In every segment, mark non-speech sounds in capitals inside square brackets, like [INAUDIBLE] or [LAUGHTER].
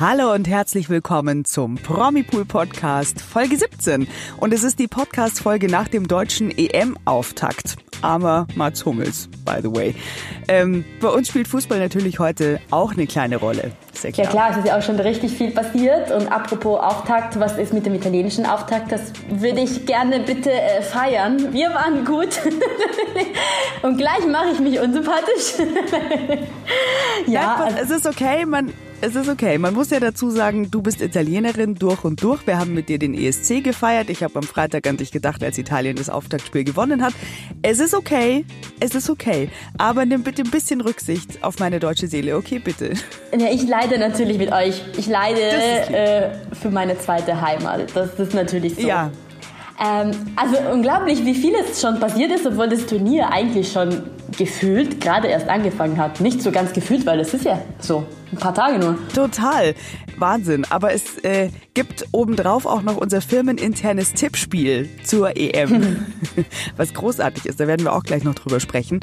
Hallo und herzlich willkommen zum Promipool Podcast Folge 17. Und es ist die Podcast-Folge nach dem deutschen EM-Auftakt. Armer Mats Hummels, by the way. Ähm, bei uns spielt Fußball natürlich heute auch eine kleine Rolle. Sehr klar. Ja klar, es ist ja auch schon richtig viel passiert. Und apropos Auftakt, was ist mit dem italienischen Auftakt? Das würde ich gerne bitte äh, feiern. Wir waren gut. [LAUGHS] und gleich mache ich mich unsympathisch. [LAUGHS] ja, ja also es ist okay, man es ist okay. Man muss ja dazu sagen, du bist Italienerin durch und durch. Wir haben mit dir den ESC gefeiert. Ich habe am Freitag an dich gedacht, als Italien das Auftaktspiel gewonnen hat. Es ist okay. Es ist okay. Aber nimm bitte ein bisschen Rücksicht auf meine deutsche Seele. Okay, bitte. Ja, ich leide natürlich mit euch. Ich leide äh, für meine zweite Heimat. Das ist natürlich so. Ja. Ähm, also unglaublich, wie viel es schon passiert ist, obwohl das Turnier eigentlich schon gefühlt gerade erst angefangen hat. Nicht so ganz gefühlt, weil es ist ja so ein paar Tage nur. Total. Wahnsinn. Aber es äh, gibt obendrauf auch noch unser firmeninternes Tippspiel zur EM, [LAUGHS] was großartig ist. Da werden wir auch gleich noch drüber sprechen.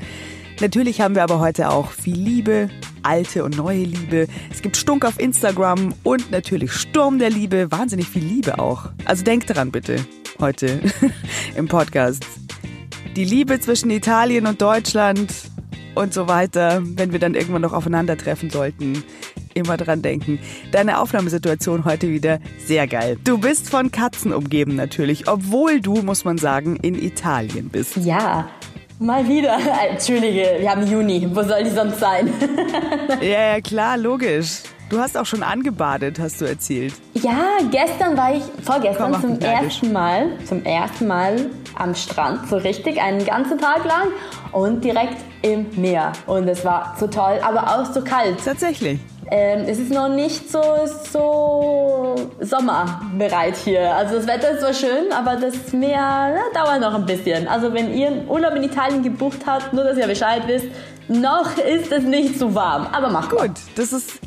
Natürlich haben wir aber heute auch viel Liebe, alte und neue Liebe. Es gibt Stunk auf Instagram und natürlich Sturm der Liebe. Wahnsinnig viel Liebe auch. Also denkt daran bitte heute [LAUGHS] im Podcast. Die Liebe zwischen Italien und Deutschland und so weiter, wenn wir dann irgendwann noch aufeinandertreffen sollten. Immer dran denken. Deine Aufnahmesituation heute wieder sehr geil. Du bist von Katzen umgeben natürlich, obwohl du, muss man sagen, in Italien bist. Ja, Mal wieder. [LAUGHS] Entschuldige, wir haben Juni. Wo soll die sonst sein? [LAUGHS] ja, ja, klar, logisch. Du hast auch schon angebadet, hast du erzählt. Ja, gestern war ich, vorgestern Komm, zum ersten Mal, zum ersten Mal am Strand, so richtig, einen ganzen Tag lang und direkt im Meer. Und es war so toll, aber auch so kalt. Tatsächlich. Ähm, es ist noch nicht so, so sommerbereit hier. Also das Wetter ist zwar schön, aber das Meer na, dauert noch ein bisschen. Also wenn ihr einen Urlaub in Italien gebucht habt, nur dass ihr Bescheid wisst, noch ist es nicht so warm, aber macht Gut, das ist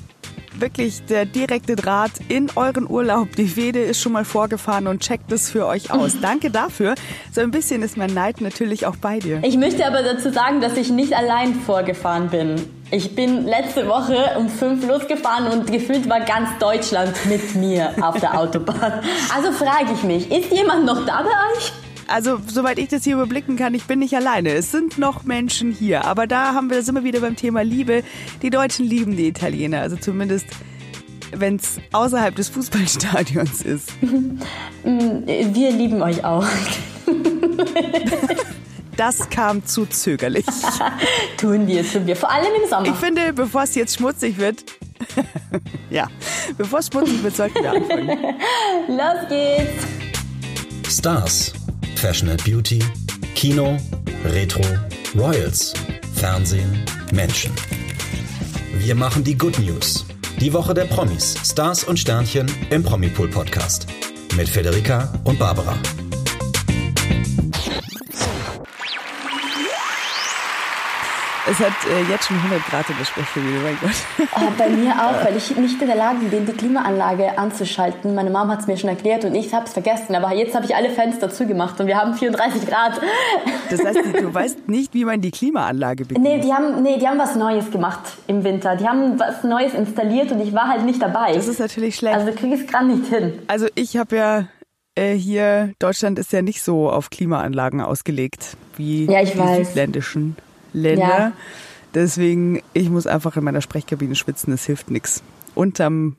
wirklich der direkte Draht in euren Urlaub. Die Fede ist schon mal vorgefahren und checkt es für euch aus. [LAUGHS] Danke dafür. So ein bisschen ist mein Neid natürlich auch bei dir. Ich möchte aber dazu sagen, dass ich nicht allein vorgefahren bin. Ich bin letzte Woche um fünf losgefahren und gefühlt war ganz Deutschland mit mir auf der [LAUGHS] Autobahn. Also frage ich mich, ist jemand noch da bei euch? Also soweit ich das hier überblicken kann, ich bin nicht alleine. Es sind noch Menschen hier. Aber da haben wir, sind wir wieder beim Thema Liebe. Die Deutschen lieben die Italiener. Also zumindest wenn es außerhalb des Fußballstadions ist. [LAUGHS] Wir lieben euch auch. Das kam zu zögerlich. [LAUGHS] tun wir, tun wir. Vor allem im Sommer. Ich finde, bevor es jetzt schmutzig wird, [LAUGHS] ja, bevor es schmutzig wird, sollten wir anfangen. Los geht's. Stars Fashion and Beauty, Kino, Retro, Royals, Fernsehen, Menschen. Wir machen die Good News. Die Woche der Promis, Stars und Sternchen im Promipool Podcast. Mit Federica und Barbara. Es hat äh, jetzt schon 100 Grad in der Sprechkabine, mein Gott. Oh, bei mir [LAUGHS] auch, weil ich nicht in der Lage bin, die Klimaanlage anzuschalten. Meine Mom hat es mir schon erklärt und ich habe es vergessen. Aber jetzt habe ich alle Fenster zugemacht und wir haben 34 Grad. Das heißt, du [LAUGHS] weißt nicht, wie man die Klimaanlage bedient? Nee, die haben, nee, die haben was Neues gemacht im Winter. Die haben was Neues installiert und ich war halt nicht dabei. Das ist natürlich schlecht. Also kriege ich es gerade nicht hin. Also ich habe ja äh, hier, Deutschland ist ja nicht so auf Klimaanlagen ausgelegt wie ja, die weiß. Länder. Ja. Deswegen, ich muss einfach in meiner Sprechkabine schwitzen, das hilft nichts. Unterm,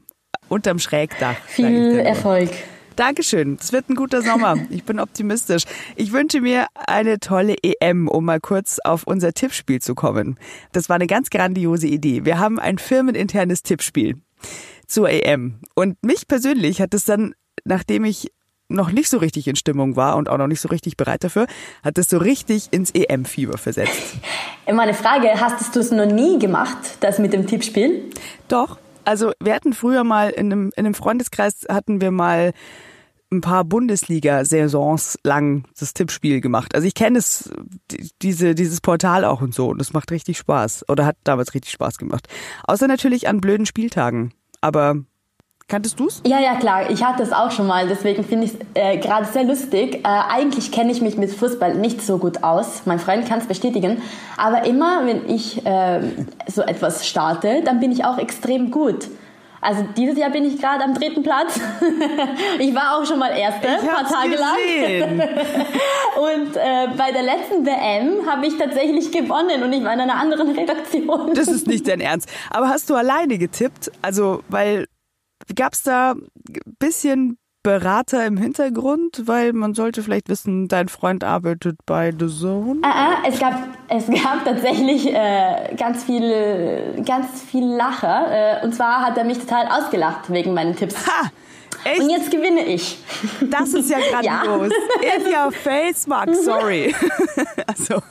unterm Schrägdach. Viel Erfolg. Dankeschön. Es wird ein guter Sommer. Ich bin optimistisch. Ich wünsche mir eine tolle EM, um mal kurz auf unser Tippspiel zu kommen. Das war eine ganz grandiose Idee. Wir haben ein firmeninternes Tippspiel zur EM. Und mich persönlich hat es dann, nachdem ich noch nicht so richtig in Stimmung war und auch noch nicht so richtig bereit dafür, hat es so richtig ins EM-Fieber versetzt. [LAUGHS] Immer eine Frage, hast du es noch nie gemacht, das mit dem Tippspiel? Doch. Also wir hatten früher mal in einem, in einem Freundeskreis hatten wir mal ein paar Bundesliga-Saisons lang das Tippspiel gemacht. Also ich kenne es, diese, dieses Portal auch und so und es macht richtig Spaß oder hat damals richtig Spaß gemacht. Außer natürlich an blöden Spieltagen. Aber Kanntest du es? Ja, ja, klar. Ich hatte es auch schon mal. Deswegen finde ich es äh, gerade sehr lustig. Äh, eigentlich kenne ich mich mit Fußball nicht so gut aus. Mein Freund kann es bestätigen. Aber immer, wenn ich äh, so etwas starte, dann bin ich auch extrem gut. Also dieses Jahr bin ich gerade am dritten Platz. [LAUGHS] ich war auch schon mal Erste, ein paar Tage gesehen. lang. [LAUGHS] und äh, bei der letzten WM habe ich tatsächlich gewonnen und ich war in einer anderen Redaktion. Das ist nicht dein Ernst. Aber hast du alleine getippt? Also, weil gab es da ein bisschen Berater im Hintergrund, weil man sollte vielleicht wissen, dein Freund arbeitet bei The Zone. Ah, ah, es gab es gab tatsächlich äh, ganz viel ganz viel Lacher äh, und zwar hat er mich total ausgelacht wegen meinen Tipps. Ha! Echt? Und jetzt gewinne ich. Das ist ja [LAUGHS] grandios. In your face, Mark, sorry. [LAUGHS] also.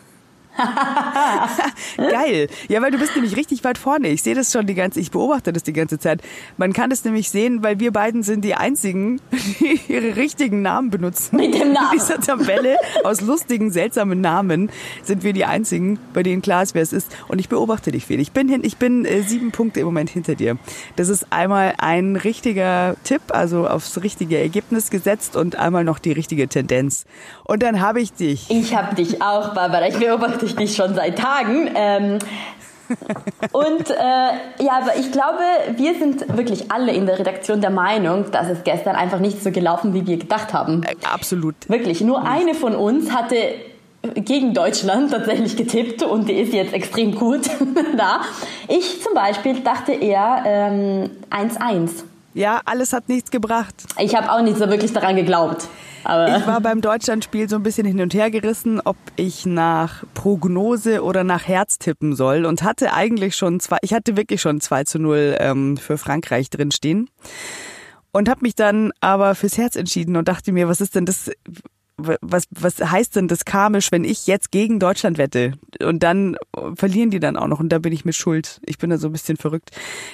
[LAUGHS] Geil. Ja, weil du bist nämlich richtig weit vorne. Ich sehe das schon die ganze, ich beobachte das die ganze Zeit. Man kann das nämlich sehen, weil wir beiden sind die einzigen, [LAUGHS] die ihre richtigen Namen benutzen. Mit dem Namen. In dieser Tabelle aus lustigen, seltsamen Namen sind wir die einzigen, bei denen klar ist, wer es ist. Und ich beobachte dich viel. Ich bin hin, ich bin äh, sieben Punkte im Moment hinter dir. Das ist einmal ein richtiger Tipp, also aufs richtige Ergebnis gesetzt und einmal noch die richtige Tendenz. Und dann habe ich dich. Ich habe dich auch, Barbara. Ich beobachte dich schon seit Tagen. Ähm, und äh, ja, aber ich glaube, wir sind wirklich alle in der Redaktion der Meinung, dass es gestern einfach nicht so gelaufen, wie wir gedacht haben. Äh, absolut. Wirklich. Nur eine von uns hatte gegen Deutschland tatsächlich getippt und die ist jetzt extrem gut [LAUGHS] da. Ich zum Beispiel dachte eher 1-1. Ähm, ja, alles hat nichts gebracht. Ich habe auch nicht so wirklich daran geglaubt. Aber ich war beim Deutschlandspiel so ein bisschen hin und her gerissen, ob ich nach Prognose oder nach Herz tippen soll und hatte eigentlich schon zwei, ich hatte wirklich schon 2 zu 0 ähm, für Frankreich drinstehen und habe mich dann aber fürs Herz entschieden und dachte mir, was ist denn das, was, was heißt denn das karmisch, wenn ich jetzt gegen Deutschland wette? Und dann verlieren die dann auch noch und da bin ich mit schuld. Ich bin da so ein bisschen verrückt.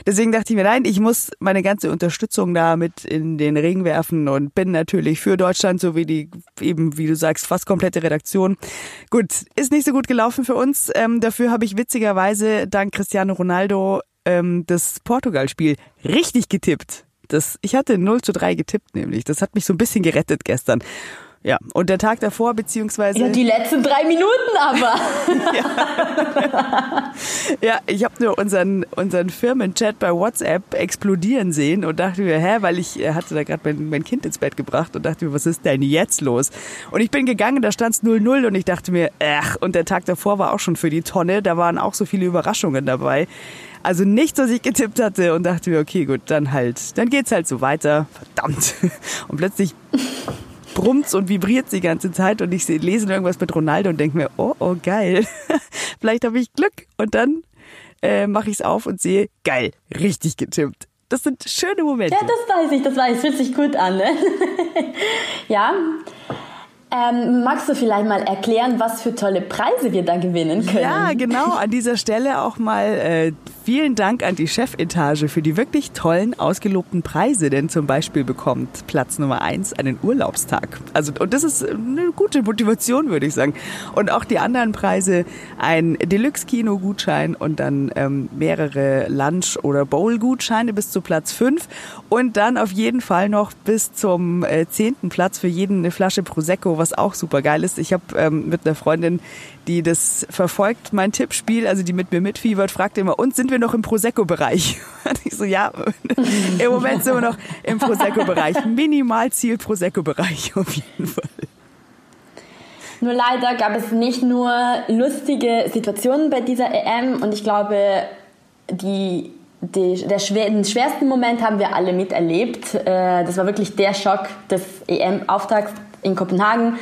Deswegen dachte ich mir, nein, ich muss meine ganze Unterstützung da mit in den Regen werfen und bin natürlich für Deutschland, so wie die, eben, wie du sagst, fast komplette Redaktion. Gut, ist nicht so gut gelaufen für uns. Ähm, dafür habe ich witzigerweise dank Cristiano Ronaldo ähm, das Portugal-Spiel richtig getippt. Das, ich hatte 0 zu 3 getippt nämlich. Das hat mich so ein bisschen gerettet gestern. Ja, und der Tag davor, beziehungsweise. Ja, die letzten drei Minuten aber. ja. [LAUGHS] [LAUGHS] ja, ich habe nur unseren, unseren Firmenchat bei WhatsApp explodieren sehen und dachte mir, hä, weil ich hatte da gerade mein, mein Kind ins Bett gebracht und dachte mir, was ist denn jetzt los? Und ich bin gegangen, da stand es 0-0 und ich dachte mir, ach, und der Tag davor war auch schon für die Tonne, da waren auch so viele Überraschungen dabei. Also nichts, was ich getippt hatte und dachte mir, okay, gut, dann halt, dann geht's halt so weiter. Verdammt. [LAUGHS] Und plötzlich brummt und vibriert die ganze Zeit und ich lese irgendwas mit Ronaldo und denke mir, oh, oh, geil. [LAUGHS] Vielleicht habe ich Glück. Und dann äh, mache ich es auf und sehe, geil, richtig getippt. Das sind schöne Momente. Ja, das weiß ich, das weiß ich. Fühlt sich gut an, ne? [LAUGHS] ja. Ähm, magst du vielleicht mal erklären, was für tolle Preise wir da gewinnen können? Ja, genau. An dieser Stelle auch mal äh, vielen Dank an die Chefetage für die wirklich tollen, ausgelobten Preise. Denn zum Beispiel bekommt Platz Nummer eins einen Urlaubstag. Also, und das ist eine gute Motivation, würde ich sagen. Und auch die anderen Preise, ein Deluxe-Kino-Gutschein und dann ähm, mehrere Lunch- oder Bowl-Gutscheine bis zu Platz fünf Und dann auf jeden Fall noch bis zum äh, zehnten Platz für jeden eine Flasche Prosecco, was auch super geil ist. Ich habe ähm, mit einer Freundin, die das verfolgt, mein Tippspiel, also die mit mir mitfiebert, fragte immer, und sind wir noch im Prosecco-Bereich? [LAUGHS] Und ich so, ja, [LAUGHS] im Moment sind wir noch im Prosecco-Bereich. Minimalziel Prosecco-Bereich auf jeden Fall. Nur leider gab es nicht nur lustige Situationen bei dieser EM und ich glaube, die, die, der schwer, den schwersten Moment haben wir alle miterlebt. Äh, das war wirklich der Schock des EM-Auftakts in Kopenhagen.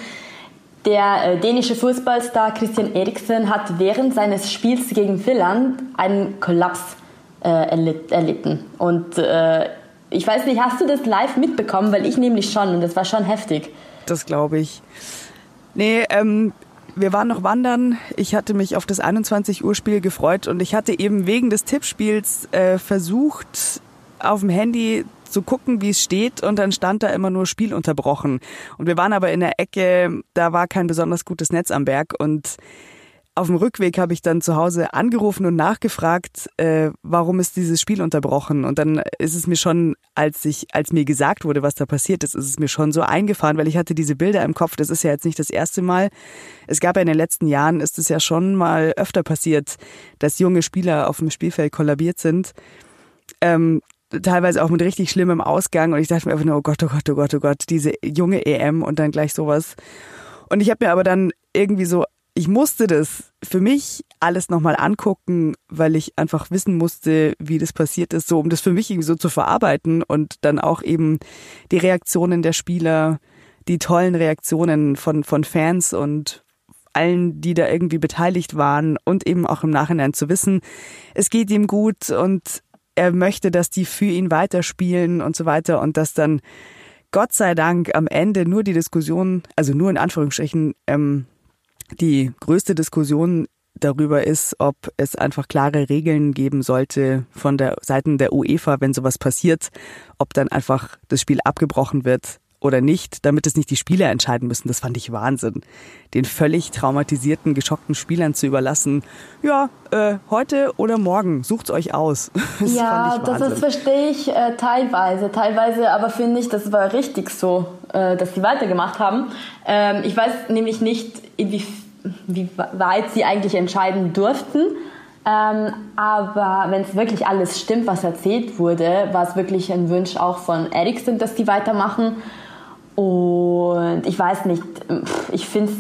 Der äh, dänische Fußballstar Christian Eriksen hat während seines Spiels gegen Finnland einen Kollaps äh, erlitten. Und äh, ich weiß nicht, hast du das live mitbekommen? Weil ich nämlich schon und das war schon heftig. Das glaube ich. Nee, ähm, wir waren noch wandern. Ich hatte mich auf das 21 Uhr Spiel gefreut und ich hatte eben wegen des Tippspiels äh, versucht, auf dem Handy zu gucken, wie es steht und dann stand da immer nur Spiel unterbrochen. Und wir waren aber in der Ecke, da war kein besonders gutes Netz am Berg und auf dem Rückweg habe ich dann zu Hause angerufen und nachgefragt, äh, warum ist dieses Spiel unterbrochen. Und dann ist es mir schon, als ich, als mir gesagt wurde, was da passiert ist, ist es mir schon so eingefahren, weil ich hatte diese Bilder im Kopf. Das ist ja jetzt nicht das erste Mal. Es gab ja in den letzten Jahren, ist es ja schon mal öfter passiert, dass junge Spieler auf dem Spielfeld kollabiert sind. Ähm, teilweise auch mit richtig schlimmem Ausgang und ich dachte mir einfach nur, oh Gott, oh Gott, oh Gott, oh Gott, diese junge EM und dann gleich sowas. Und ich habe mir aber dann irgendwie so, ich musste das für mich alles nochmal angucken, weil ich einfach wissen musste, wie das passiert ist, so um das für mich irgendwie so zu verarbeiten und dann auch eben die Reaktionen der Spieler, die tollen Reaktionen von, von Fans und allen, die da irgendwie beteiligt waren und eben auch im Nachhinein zu wissen, es geht ihm gut und er möchte, dass die für ihn weiterspielen und so weiter und dass dann Gott sei Dank am Ende nur die Diskussion, also nur in Anführungsstrichen, ähm, die größte Diskussion darüber ist, ob es einfach klare Regeln geben sollte von der Seiten der UEFA, wenn sowas passiert, ob dann einfach das Spiel abgebrochen wird oder nicht, damit es nicht die Spieler entscheiden müssen. Das fand ich Wahnsinn. Den völlig traumatisierten, geschockten Spielern zu überlassen, ja, äh, heute oder morgen, sucht's euch aus. [LAUGHS] Das ja, das, verstehe ich äh, teilweise. Teilweise aber finde ich, das war richtig so, äh, dass sie weitergemacht haben. Ähm, ich weiß nämlich nicht, wie, wie weit sie eigentlich entscheiden durften. Ähm, aber wenn es wirklich alles stimmt, was erzählt wurde, war es wirklich ein Wunsch auch von Ericsson, dass die weitermachen. Und ich weiß nicht, ich finde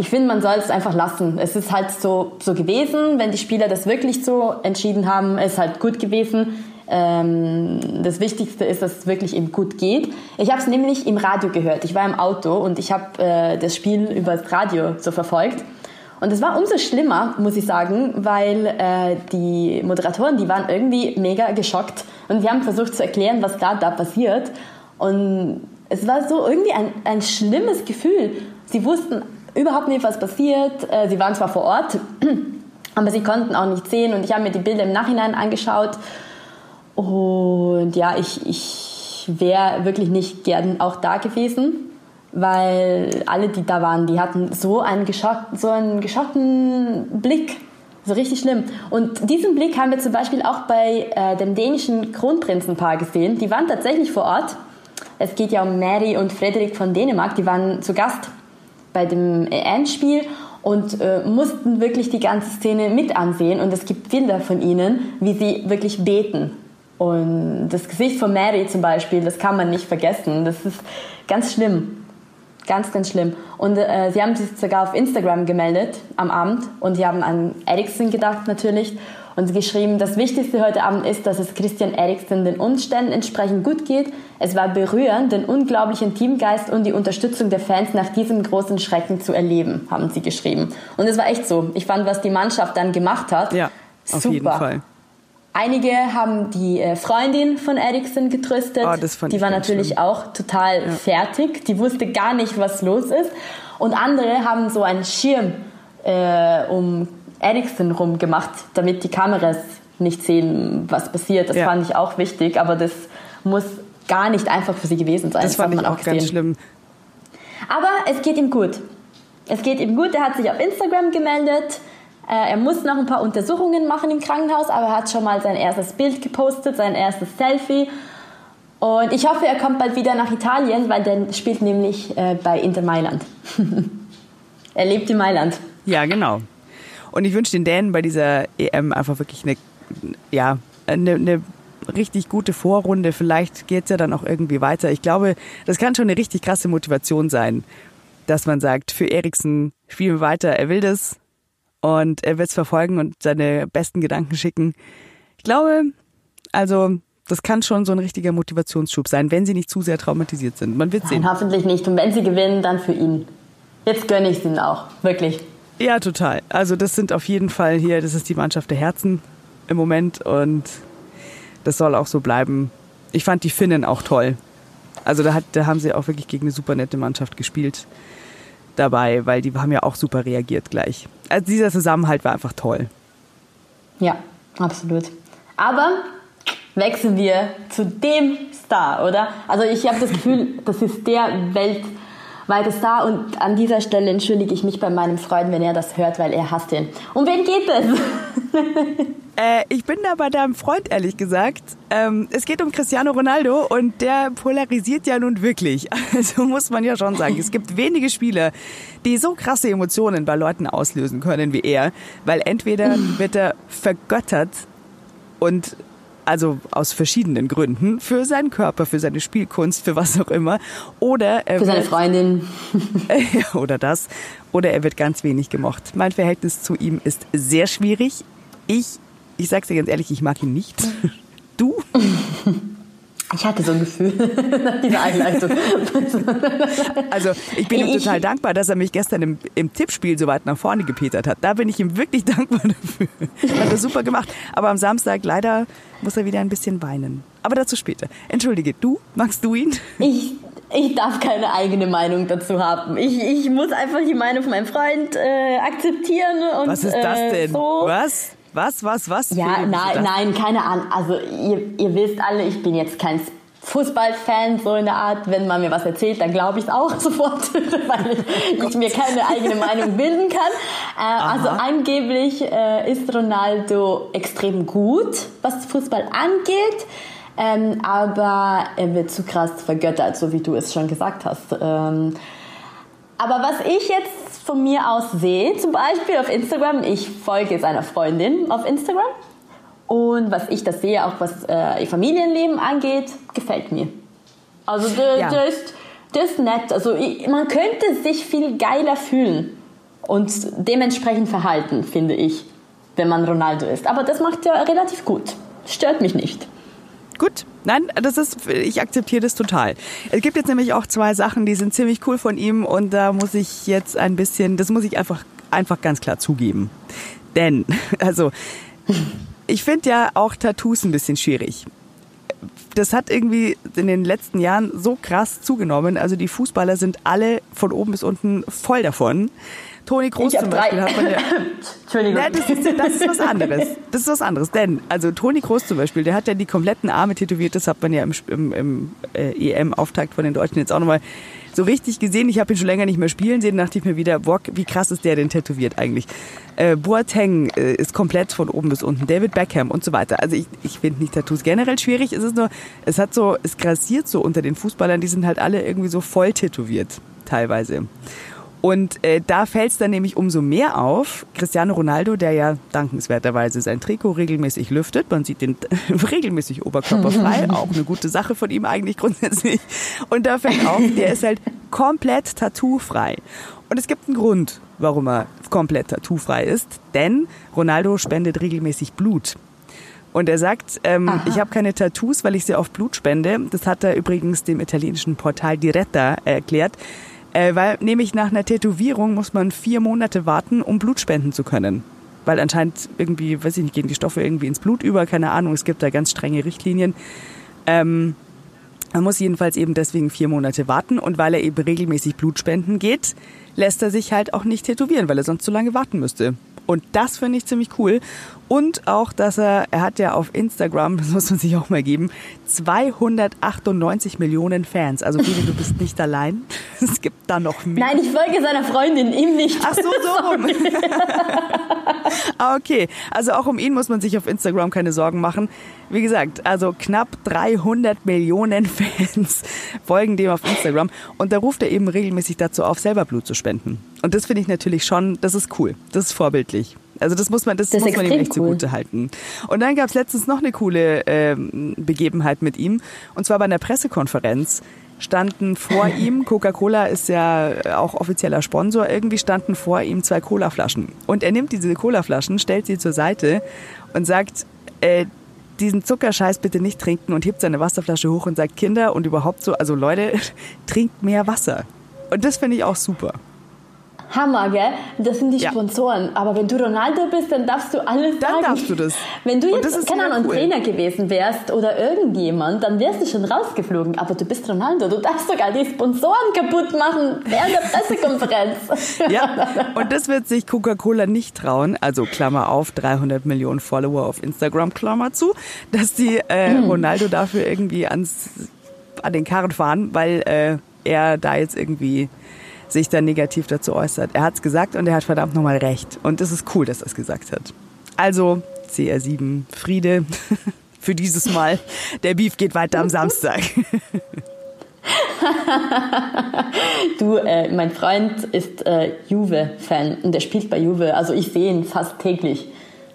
ich finde, man soll es einfach lassen. Es ist halt so, so gewesen. Wenn die Spieler das wirklich so entschieden haben, ist halt gut gewesen. Ähm, das Wichtigste ist, dass es wirklich eben gut geht. Ich habe es nämlich im Radio gehört. Ich war im Auto und ich habe äh, das Spiel über das Radio so verfolgt. Und es war umso schlimmer, muss ich sagen, weil äh, die Moderatoren, die waren irgendwie mega geschockt und sie haben versucht zu erklären, was da da passiert. Und es war so irgendwie ein, ein schlimmes Gefühl. Sie wussten überhaupt nicht, was passiert. Äh, sie waren zwar vor Ort, [CLEARS THROAT] aber sie konnten auch nicht sehen. Und ich habe mir die Bilder im Nachhinein angeschaut. Und ja, ich, ich wäre wirklich nicht gern auch da gewesen, weil alle, die da waren, die hatten so einen, geschockten, so einen geschockten Blick. So richtig schlimm. Und diesen Blick haben wir zum Beispiel auch bei äh, dem dänischen Kronprinzenpaar gesehen. Die waren tatsächlich vor Ort es geht ja um Mary und Frederik von Dänemark, die waren zu Gast bei dem Endspiel und äh, mussten wirklich die ganze Szene mit ansehen und es gibt Bilder von ihnen, wie sie wirklich beten. Und das Gesicht von Mary zum Beispiel, das kann man nicht vergessen. Das ist ganz schlimm. Ganz, ganz schlimm. Und äh, sie haben sich sogar auf Instagram gemeldet am Abend und sie haben an Ericsson gedacht natürlich und geschrieben, das Wichtigste heute Abend ist, dass es Christian Eriksen den Umständen entsprechend gut geht. Es war berührend, den unglaublichen Teamgeist und die Unterstützung der Fans nach diesem großen Schrecken zu erleben, haben sie geschrieben. Und es war echt so. Ich fand, was die Mannschaft dann gemacht hat, ja, auf super. jeden Fall. Einige haben die äh, Freundin von Eriksen getröstet. Oh, die war natürlich schlimm. auch total ja. fertig. Die wusste gar nicht, was los ist. Und andere haben so einen Schirm äh, um Ericsson rumgemacht, damit die Kameras nicht sehen, was passiert. Das ja. fand ich auch wichtig, aber das muss gar nicht einfach für sie gewesen sein. Das, das fand ich auch gesehen. ganz schlimm. Aber es geht ihm gut. Es geht ihm gut. Er hat sich auf Instagram gemeldet. Äh, er muss noch ein paar Untersuchungen machen im Krankenhaus, aber er hat schon mal sein erstes Bild gepostet, sein erstes Selfie. Und ich hoffe, er kommt bald wieder nach Italien, weil der spielt nämlich äh, bei Inter Mailand. [LAUGHS] er lebt in Mailand. Ja, genau. Und ich wünsche den Dänen bei dieser EM einfach wirklich eine, ja, eine, eine richtig gute Vorrunde. Vielleicht geht es ja dann auch irgendwie weiter. Ich glaube, das kann schon eine richtig krasse Motivation sein, dass man sagt, für Eriksen spielen wir weiter, er will das und er wird es verfolgen und seine besten Gedanken schicken. Ich glaube, also das kann schon so ein richtiger Motivationsschub sein, wenn sie nicht zu sehr traumatisiert sind. Man wird sehen. Nein, hoffentlich nicht. Und wenn sie gewinnen, dann für ihn. Jetzt gönne ich es ihnen auch. Wirklich. Ja, total. Also das sind auf jeden Fall hier, das ist die Mannschaft der Herzen im Moment und das soll auch so bleiben. Ich fand die Finnen auch toll. Also da, hat, da haben sie auch wirklich gegen eine super nette Mannschaft gespielt dabei, weil die haben ja auch super reagiert gleich. Also dieser Zusammenhalt war einfach toll. Ja, absolut. Aber wechseln wir zu dem Star, oder? Also ich habe das Gefühl, das ist der Welt weiter da. Und an dieser Stelle entschuldige ich mich bei meinem Freund, wenn er das hört, weil er hasst ihn. Um wen geht es? [LAUGHS] äh, ich bin da bei deinem Freund, ehrlich gesagt. Ähm, es geht um Cristiano Ronaldo und der polarisiert ja nun wirklich. [LAUGHS] Also muss man ja schon sagen. Es gibt wenige Spieler, die so krasse Emotionen bei Leuten auslösen können wie er, weil entweder [LAUGHS] wird er vergöttert und also aus verschiedenen Gründen, für seinen Körper, für seine Spielkunst, für was auch immer. Oder für seine Freundin. [LAUGHS] oder das. Oder er wird ganz wenig gemocht. Mein Verhältnis zu ihm ist sehr schwierig. Ich, ich sag's dir ganz ehrlich, ich mag ihn nicht. Du? [LAUGHS] Ich hatte so ein Gefühl [LAUGHS] nach dieser Einleitung. Also ich bin ihm ich, total dankbar, dass er mich gestern im, im Tippspiel so weit nach vorne gepetert hat. Da bin ich ihm wirklich [LAUGHS] dankbar dafür. Hat er super gemacht. Aber am Samstag leider muss er wieder ein bisschen weinen. Aber dazu später. Entschuldige, du? Magst du ihn? Ich, ich darf keine eigene Meinung dazu haben. Ich, ich muss einfach die Meinung von meinem Freund äh, akzeptieren. Und, Was ist das äh, denn? So. Was? Was, was, was? Ja, nein, nein, keine Ahnung. Also ihr, ihr wisst alle, ich bin jetzt kein Fußballfan, so in der Art, wenn man mir was erzählt, dann glaube ich es auch [LAUGHS] sofort, weil ich, ich, mir keine eigene Meinung bilden kann. Äh, also angeblich äh, ist Ronaldo extrem gut, was Fußball angeht. Ähm, aber er wird zu krass vergöttert, so wie du es schon gesagt hast. Ähm, aber was ich jetzt von mir aus sehe, zum Beispiel auf Instagram, ich folge jetzt einer Freundin auf Instagram und was ich das sehe, auch was äh, ihr Familienleben angeht, gefällt mir. Also der, ja. ist, der ist nett. Also ich, man könnte sich viel geiler fühlen und dementsprechend verhalten, finde ich, wenn man Ronaldo ist. Aber das macht er relativ gut. Stört mich nicht. Gut, nein, das ist, ich akzeptiere das total. Es gibt jetzt nämlich auch zwei Sachen, die sind ziemlich cool von ihm und da muss ich jetzt ein bisschen, das muss ich einfach, einfach ganz klar zugeben. Denn, [LAUGHS] also, ich finde ja auch Tattoos ein bisschen schwierig. Das hat irgendwie in den letzten Jahren so krass zugenommen. Also die Fußballer sind alle von oben bis unten voll davon. Toni Kroos zum Beispiel hat man ja. [LAUGHS] Entschuldigung. Ja, das, ist, das ist was anderes. Das ist was anderes. Denn, also Toni Kroos zum Beispiel, der hat ja die kompletten Arme tätowiert. Das hat man ja im, im, im äh, EM-Auftakt von den Deutschen jetzt auch nochmal so richtig gesehen. Ich habe ihn schon länger nicht mehr spielen sehen. Dachte ich mir wieder, boah, wie krass ist der denn tätowiert eigentlich? Äh, Boateng äh, ist komplett von oben bis unten. David Beckham und so weiter. Also ich, ich finde nicht Tattoos generell schwierig. Es ist nur, es hat so, es grassiert so unter den Fußballern. Die sind halt alle irgendwie so voll tätowiert teilweise. Und äh, da fällt es dann nämlich umso mehr auf, Cristiano Ronaldo, der ja dankenswerterweise sein Trikot regelmäßig lüftet, man sieht den [LAUGHS] regelmäßig oberkörperfrei, [LAUGHS] auch eine gute Sache von ihm eigentlich grundsätzlich. Und da fällt auf, der ist halt komplett tattoofrei. Und es gibt einen Grund, warum er komplett tattoofrei ist, denn Ronaldo spendet regelmäßig Blut. Und er sagt, ähm, ich habe keine Tattoos, weil ich sie auf Blut spende. Das hat er übrigens dem italienischen Portal Diretta erklärt. Äh, weil nämlich nach einer Tätowierung muss man vier Monate warten, um Blut spenden zu können. Weil anscheinend irgendwie, weiß ich nicht, gehen die Stoffe irgendwie ins Blut über, keine Ahnung, es gibt da ganz strenge Richtlinien. Ähm, man muss jedenfalls eben deswegen vier Monate warten und weil er eben regelmäßig Blut spenden geht, lässt er sich halt auch nicht tätowieren, weil er sonst zu lange warten müsste. Und das finde ich ziemlich cool. Und auch, dass er, er hat ja auf Instagram, [LAUGHS] das muss man sich auch mal geben, 298 Millionen Fans. Also Bibi, du bist nicht allein. [LAUGHS] Es gibt da noch mehr. Nein, ich folge seiner Freundin, ihm nicht. Ach so, so [LAUGHS] rum. ah, okay. Also auch um ihn muss man sich auf Instagram keine Sorgen machen. Wie gesagt, also knapp 300 Millionen [LAUGHS] Fans folgen dem auf Instagram. Und da ruft er eben regelmäßig dazu auf, selber Blut zu spenden. Und das finde ich natürlich schon, das ist cool. Das ist vorbildlich. Also das muss man, das, das muss man ihm echt cool. zugute halten. Und dann gab es letztens noch eine coole ähm, Begebenheit mit ihm. Und zwar bei einer Pressekonferenz standen vor [LAUGHS] ihm, Coca-Cola ist ja auch offizieller Sponsor, irgendwie standen vor ihm zwei Colaflaschen. Und er nimmt diese Colaflaschen, stellt sie zur Seite und sagt, äh, diesen Zuckerscheiß bitte nicht trinken und hebt seine Wasserflasche hoch und sagt, Kinder und überhaupt so, also Leute, [LAUGHS] trinkt mehr Wasser. Und das finde ich auch super. Hammer, gell? Das sind die ja. Sponsoren. Aber wenn du Ronaldo bist, dann darfst du alles dann sagen. Dann darfst du das. Wenn du jetzt, keine Ahnung, cool. Trainer gewesen wärst oder irgendjemand, dann wärst du schon rausgeflogen. Aber du bist Ronaldo. Du darfst sogar die Sponsoren kaputt machen während der Pressekonferenz. [LAUGHS] ja, und das wird sich Coca-Cola nicht trauen. Also Klammer auf, 300 Millionen Follower auf Instagram, Klammer zu, dass die äh, hm. Ronaldo dafür irgendwie ans, an den Karren fahren, weil äh, er da jetzt irgendwie sich dann negativ dazu äußert. Er hat es gesagt und er hat verdammt nochmal recht. Und es ist cool, dass er es gesagt hat. Also CR7 Friede [LAUGHS] für dieses Mal. Der Beef geht weiter am Samstag. [LAUGHS] du, äh, mein Freund ist äh, Juve-Fan und der spielt bei Juve. Also ich sehe ihn fast täglich.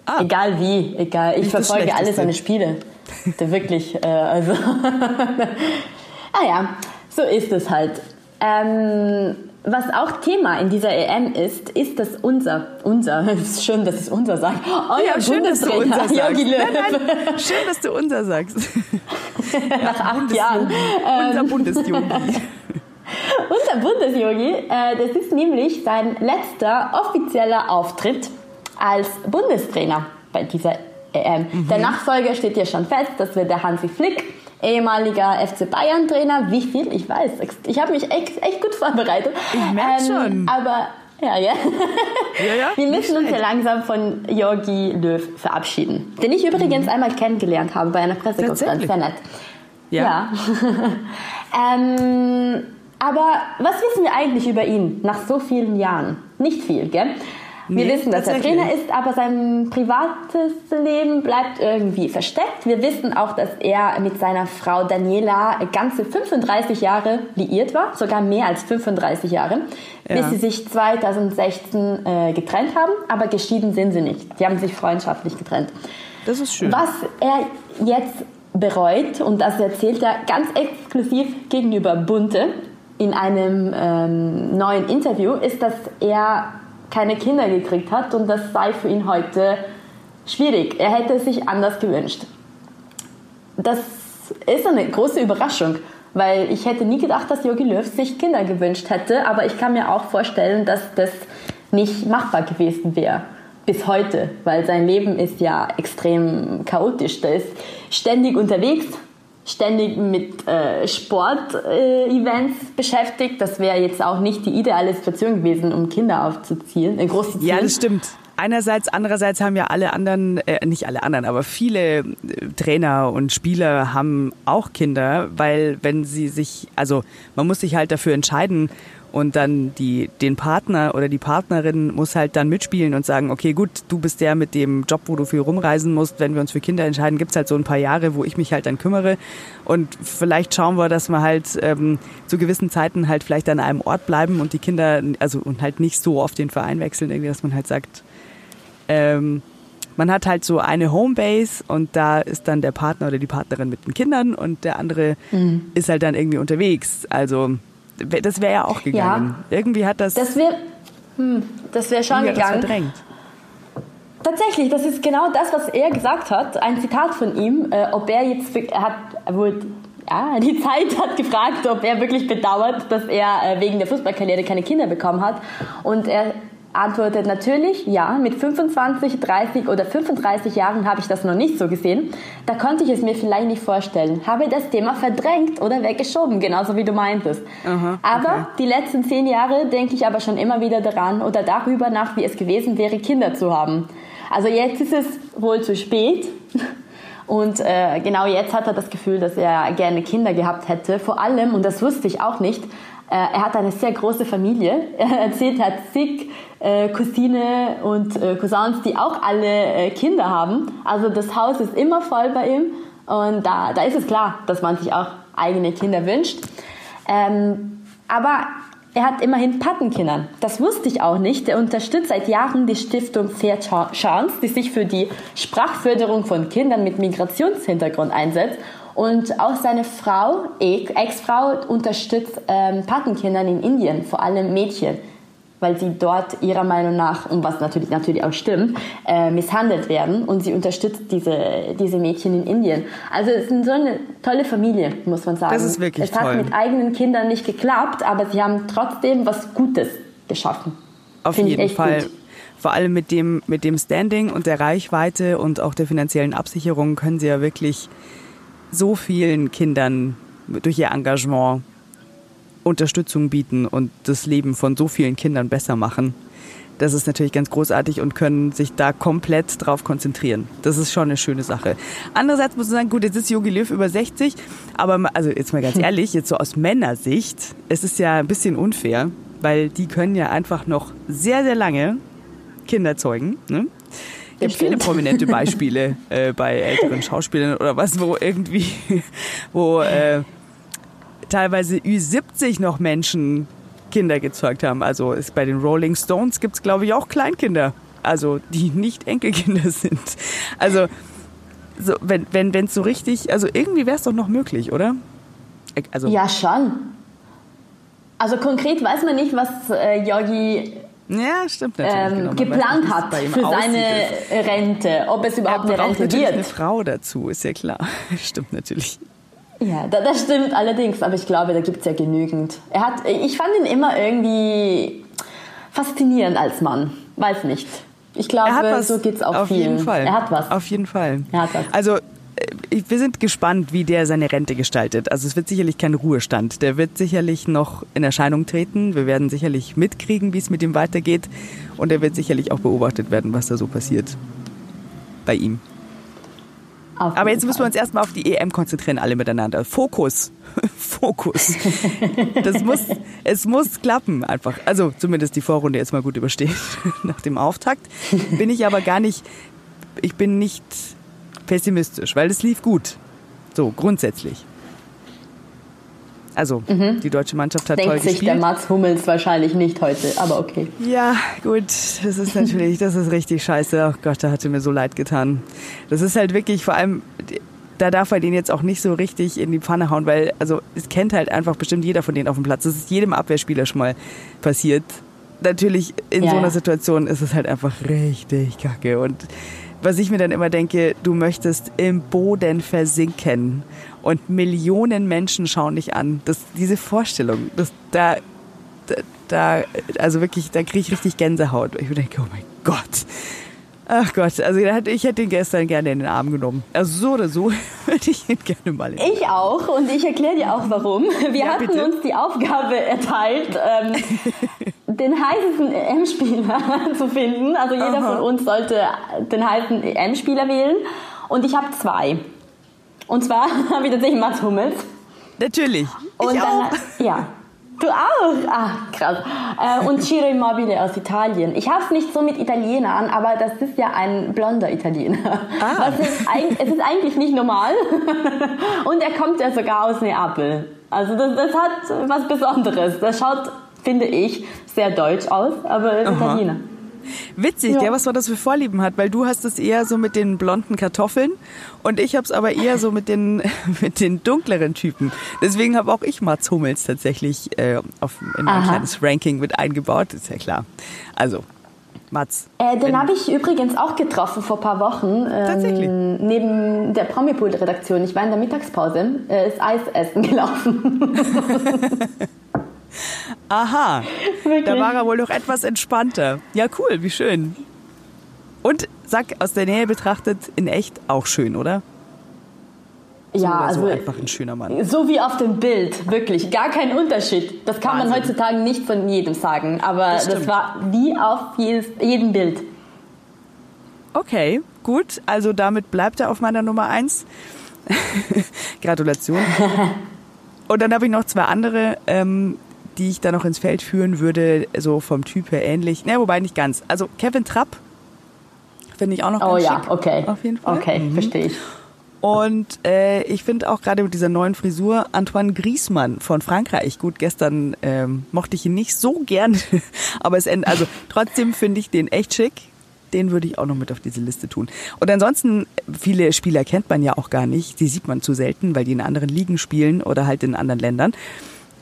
Ah, egal wie, egal. Ich verfolge alle seine Spiele. Der wirklich, äh, also. [LAUGHS] ah ja, so ist es halt. Ähm, was auch Thema in dieser EM ist, ist, dass unser, unser, [LAUGHS] es ist schön, dass ich unser sage, euer ja, schön, dass du unser sagst. Jogi Löw. Nein, nein, schön, dass du unser sagst. [LAUGHS] Nach acht Jahren. Unser Ähm, Bundesjogi. [LAUGHS] unser Bundesjogi, äh, das ist nämlich sein letzter offizieller Auftritt als Bundestrainer bei dieser EM. Der Nachfolger steht ja schon fest, das wird der Hansi Flick, ehemaliger FC Bayern Trainer. Wie viel? Ich weiß. Ich habe mich echt, echt gut vorbereitet. Ich merk schon. Aber ja, ja. Ja, ja, Wir müssen uns ja langsam von Jogi Löw verabschieden. Den ich übrigens einmal kennengelernt habe bei einer Pressekonferenz. Sehr nett. Ja. Ja. [LAUGHS] ähm, aber was wissen wir eigentlich über ihn nach so vielen Jahren? Nicht viel, gell? Wir Nee, wissen, dass er. Trainer ist, aber sein privates Leben bleibt irgendwie versteckt. Wir wissen auch, dass er mit seiner Frau Daniela ganze 35 Jahre liiert war, sogar mehr als 35 Jahre, Ja. bis sie sich 2016 äh, getrennt haben, aber geschieden sind sie nicht. Die haben sich freundschaftlich getrennt. Das ist schön. Was er jetzt bereut, und das erzählt er ganz exklusiv gegenüber Bunte in einem ähm, neuen Interview, ist, dass er keine Kinder gekriegt hat und das sei für ihn heute schwierig. Er hätte sich anders gewünscht. Das ist eine große Überraschung, weil ich hätte nie gedacht, dass Jogi Löw sich Kinder gewünscht hätte, aber ich kann mir auch vorstellen, dass das nicht machbar gewesen wäre bis heute, weil sein Leben ist ja extrem chaotisch. Der ist ständig unterwegs, ständig mit äh, Sportevents äh, beschäftigt. Das wäre jetzt auch nicht die ideale Situation gewesen, um Kinder aufzuziehen, äh, groß zu ziehen. Ja, das stimmt. Einerseits, andererseits haben ja alle anderen, äh, nicht alle anderen, aber viele äh, Trainer und Spieler haben auch Kinder, weil wenn sie sich, also man muss sich halt dafür entscheiden und dann die, den Partner oder die Partnerin muss halt dann mitspielen und sagen, okay, gut, du bist der mit dem Job, wo du viel rumreisen musst. Wenn wir uns für Kinder entscheiden, gibt's halt so ein paar Jahre, wo ich mich halt dann kümmere. Und vielleicht schauen wir, dass wir halt ähm, zu gewissen Zeiten halt vielleicht an einem Ort bleiben und die Kinder, also und halt nicht so oft den Verein wechseln, irgendwie, dass man halt sagt, ähm, man hat halt so eine Homebase und da ist dann der Partner oder die Partnerin mit den Kindern und der andere ist halt dann irgendwie unterwegs. Also das wäre ja auch gegangen. Irgendwie hat das, Das wäre hm, das wär schon hat das gegangen. verdrängt. Tatsächlich, das ist genau das, was er gesagt hat. Ein Zitat von ihm, äh, ob er jetzt, er hat wohl, ja, die [LAUGHS] Zeit hat gefragt, ob er wirklich bedauert, dass er äh, wegen der Fußballkarriere keine Kinder bekommen hat. Und er antwortet natürlich, ja, mit 25, 30 oder 35 Jahren habe ich das noch nicht so gesehen. Da konnte ich es mir vielleicht nicht vorstellen. Habe das Thema verdrängt oder weggeschoben, genauso wie du meintest. Aha, aber okay. die letzten zehn Jahre denke ich aber schon immer wieder daran oder darüber nach, wie es gewesen wäre, Kinder zu haben. Also jetzt ist es wohl zu spät. [LAUGHS] Und äh, genau jetzt hat er das Gefühl, dass er gerne Kinder gehabt hätte. Vor allem, und das wusste ich auch nicht, er hat eine sehr große Familie. [LAUGHS] Er erzählt, er hat zig äh, Cousine und äh, Cousins, die auch alle äh, Kinder haben. Also das Haus ist immer voll bei ihm. Und da, da ist es klar, dass man sich auch eigene Kinder wünscht. Ähm, aber er hat immerhin Patenkinder. Das wusste ich auch nicht. Er unterstützt seit Jahren die Stiftung Fair Cha- Chance, die sich für die Sprachförderung von Kindern mit Migrationshintergrund einsetzt. Und auch seine Frau, Ex-Frau, unterstützt ähm, Patenkindern in Indien, vor allem Mädchen, weil sie dort ihrer Meinung nach, und was natürlich, natürlich auch stimmt, äh, misshandelt werden. Und sie unterstützt diese, diese Mädchen in Indien. Also es ist so eine tolle Familie, muss man sagen. Das ist wirklich es hat toll. mit eigenen Kindern nicht geklappt, aber sie haben trotzdem was Gutes geschaffen. Auf Finde ich jeden Fall. gut. Vor allem mit dem, mit dem Standing und der Reichweite und auch der finanziellen Absicherung können sie ja wirklich so vielen Kindern durch ihr Engagement Unterstützung bieten und das Leben von so vielen Kindern besser machen. Das ist natürlich ganz großartig und können sich da komplett drauf konzentrieren. Das ist schon eine schöne Sache. Andererseits muss man sagen, gut, jetzt ist Jogi Löw über 60, aber also jetzt mal ganz [LAUGHS] ehrlich, jetzt so aus Männersicht, es ist ja ein bisschen unfair, weil die können ja einfach noch sehr, sehr lange Kinder zeugen. Ne? Es gibt viele prominente Beispiele [LAUGHS] äh, bei älteren Schauspielern oder was, wo irgendwie, wo äh, teilweise Ü70 noch Menschen Kinder gezeugt haben. Also ist bei den Rolling Stones gibt's glaube ich, auch Kleinkinder. Also die nicht Enkelkinder [LAUGHS] sind. Also so, wenn wenn wenn es so richtig, also irgendwie wäre es doch noch möglich, oder? Also ja schon. Also konkret weiß man nicht, was äh, Yogi ja, stimmt natürlich. Ähm, genau. geplant hat für seine Rente, ob es überhaupt eine Rente natürlich wird. eine Frau dazu, ist ja klar. [LAUGHS] stimmt natürlich. Ja, das stimmt allerdings, aber ich glaube, da gibt es ja genügend. Er hat, ich fand ihn immer irgendwie faszinierend als Mann. Weiß nicht. Ich glaube, so geht's auch auf vielen. jeden Fall. Er hat was. Auf jeden Fall. Er hat was. Also wir sind gespannt, wie der seine Rente gestaltet. Also es wird sicherlich kein Ruhestand. Der wird sicherlich noch in Erscheinung treten. Wir werden sicherlich mitkriegen, wie es mit ihm weitergeht. Und er wird sicherlich auch beobachtet werden, was da so passiert bei ihm. Auf Aber jetzt müssen wir uns erstmal auf die EM konzentrieren, alle miteinander. Fokus. [LAUGHS] Fokus. Das muss, es muss klappen einfach. Also zumindest die Vorrunde jetzt mal gut überstehen [LAUGHS] nach dem Auftakt. Bin ich aber gar nicht, ich bin nicht pessimistisch, weil es lief gut. So, grundsätzlich. Also, mhm. die deutsche Mannschaft hat Denkt toll sich gespielt. der Mats Hummels wahrscheinlich nicht heute, aber okay. Ja, gut, das ist natürlich, das ist richtig scheiße. Oh Gott, da hatte mir so leid getan. Das ist halt wirklich, vor allem, da darf er den jetzt auch nicht so richtig in die Pfanne hauen, weil, also, es kennt halt einfach bestimmt jeder von denen auf dem Platz. Das ist jedem Abwehrspieler schon mal passiert. Natürlich, in Ja, so einer. Situation ist es halt einfach richtig kacke und was ich mir dann immer denke, du möchtest im Boden versinken und Millionen Menschen schauen dich an. Das, diese Vorstellung, das, da, da, also wirklich, da kriege ich richtig Gänsehaut. Ich denke, oh mein Gott. Ach Gott, also ich hätte ihn gestern gerne in den Arm genommen. Also so oder so [LAUGHS] würde ich ihn gerne mal in den Ich auch und ich erkläre dir auch warum. Wir Ja, hatten bitte. uns die Aufgabe erteilt, ähm, [LAUGHS] den heißesten EM-Spieler [LAUGHS] zu finden. Also jeder Aha. von uns sollte den heißen EM-Spieler wählen. Und ich habe zwei. Und zwar [LAUGHS] habe ich tatsächlich Mats Hummels. Natürlich. Und ich dann, auch. [LAUGHS] ja. Du auch? Ah, krass. Äh, und Ciro Immobile aus Italien. Ich habe es nicht so mit Italienern, aber das ist ja ein blonder Italiener. Ah. Was ist, es ist eigentlich nicht normal. Und er kommt ja sogar aus Neapel. Also das, das hat was Besonderes. Das schaut, finde ich, sehr deutsch aus, aber er ist Aha. Italiener. Witzig, Ja. der was war das für Vorlieben hat, weil du hast es eher so mit den blonden Kartoffeln und ich habe es aber eher so mit den [LAUGHS] mit den dunkleren Typen. Deswegen habe auch ich Mats Hummels tatsächlich äh, auf, in mein Aha. kleines Ranking mit eingebaut, ist ja klar. Also Mats. Äh, den habe ich übrigens auch getroffen vor ein paar Wochen. Ähm, Tatsächlich? Neben der Promipool-Redaktion. Ich war in der Mittagspause, äh, ist Eis essen gelaufen. [LAUGHS] [LAUGHS] Aha, Wirklich. da war er wohl noch etwas entspannter. Ja, cool, wie schön. Und sag aus der Nähe betrachtet in echt auch schön, oder? So ja, also so einfach ein schöner Mann. So wie auf dem Bild, wirklich. Gar kein Unterschied. Das kann man Wahnsinn. heutzutage nicht von jedem sagen. Aber Das das, war wie auf jedes, jedem Bild. Okay, gut. Also damit bleibt er auf meiner Nummer eins. [LAUGHS] Gratulation. [LAUGHS] Und dann habe ich noch zwei andere, ähm, die ich da noch ins Feld führen würde, so vom Typ her ähnlich. Ne, wobei nicht ganz. Also Kevin Trapp finde ich auch noch Oh ganz ja, schick. okay. Auf jeden Fall. Okay, Mhm. verstehe ich. Und äh, ich finde auch gerade mit dieser neuen Frisur Antoine Griezmann von Frankreich. Gut, gestern ähm, mochte ich ihn nicht so gern, [LAUGHS] aber es end, also trotzdem finde ich den echt schick. Den würde ich auch noch mit auf diese Liste tun. Und ansonsten, viele Spieler kennt man ja auch gar nicht. Die sieht man zu selten, weil die in anderen Ligen spielen oder halt in anderen Ländern.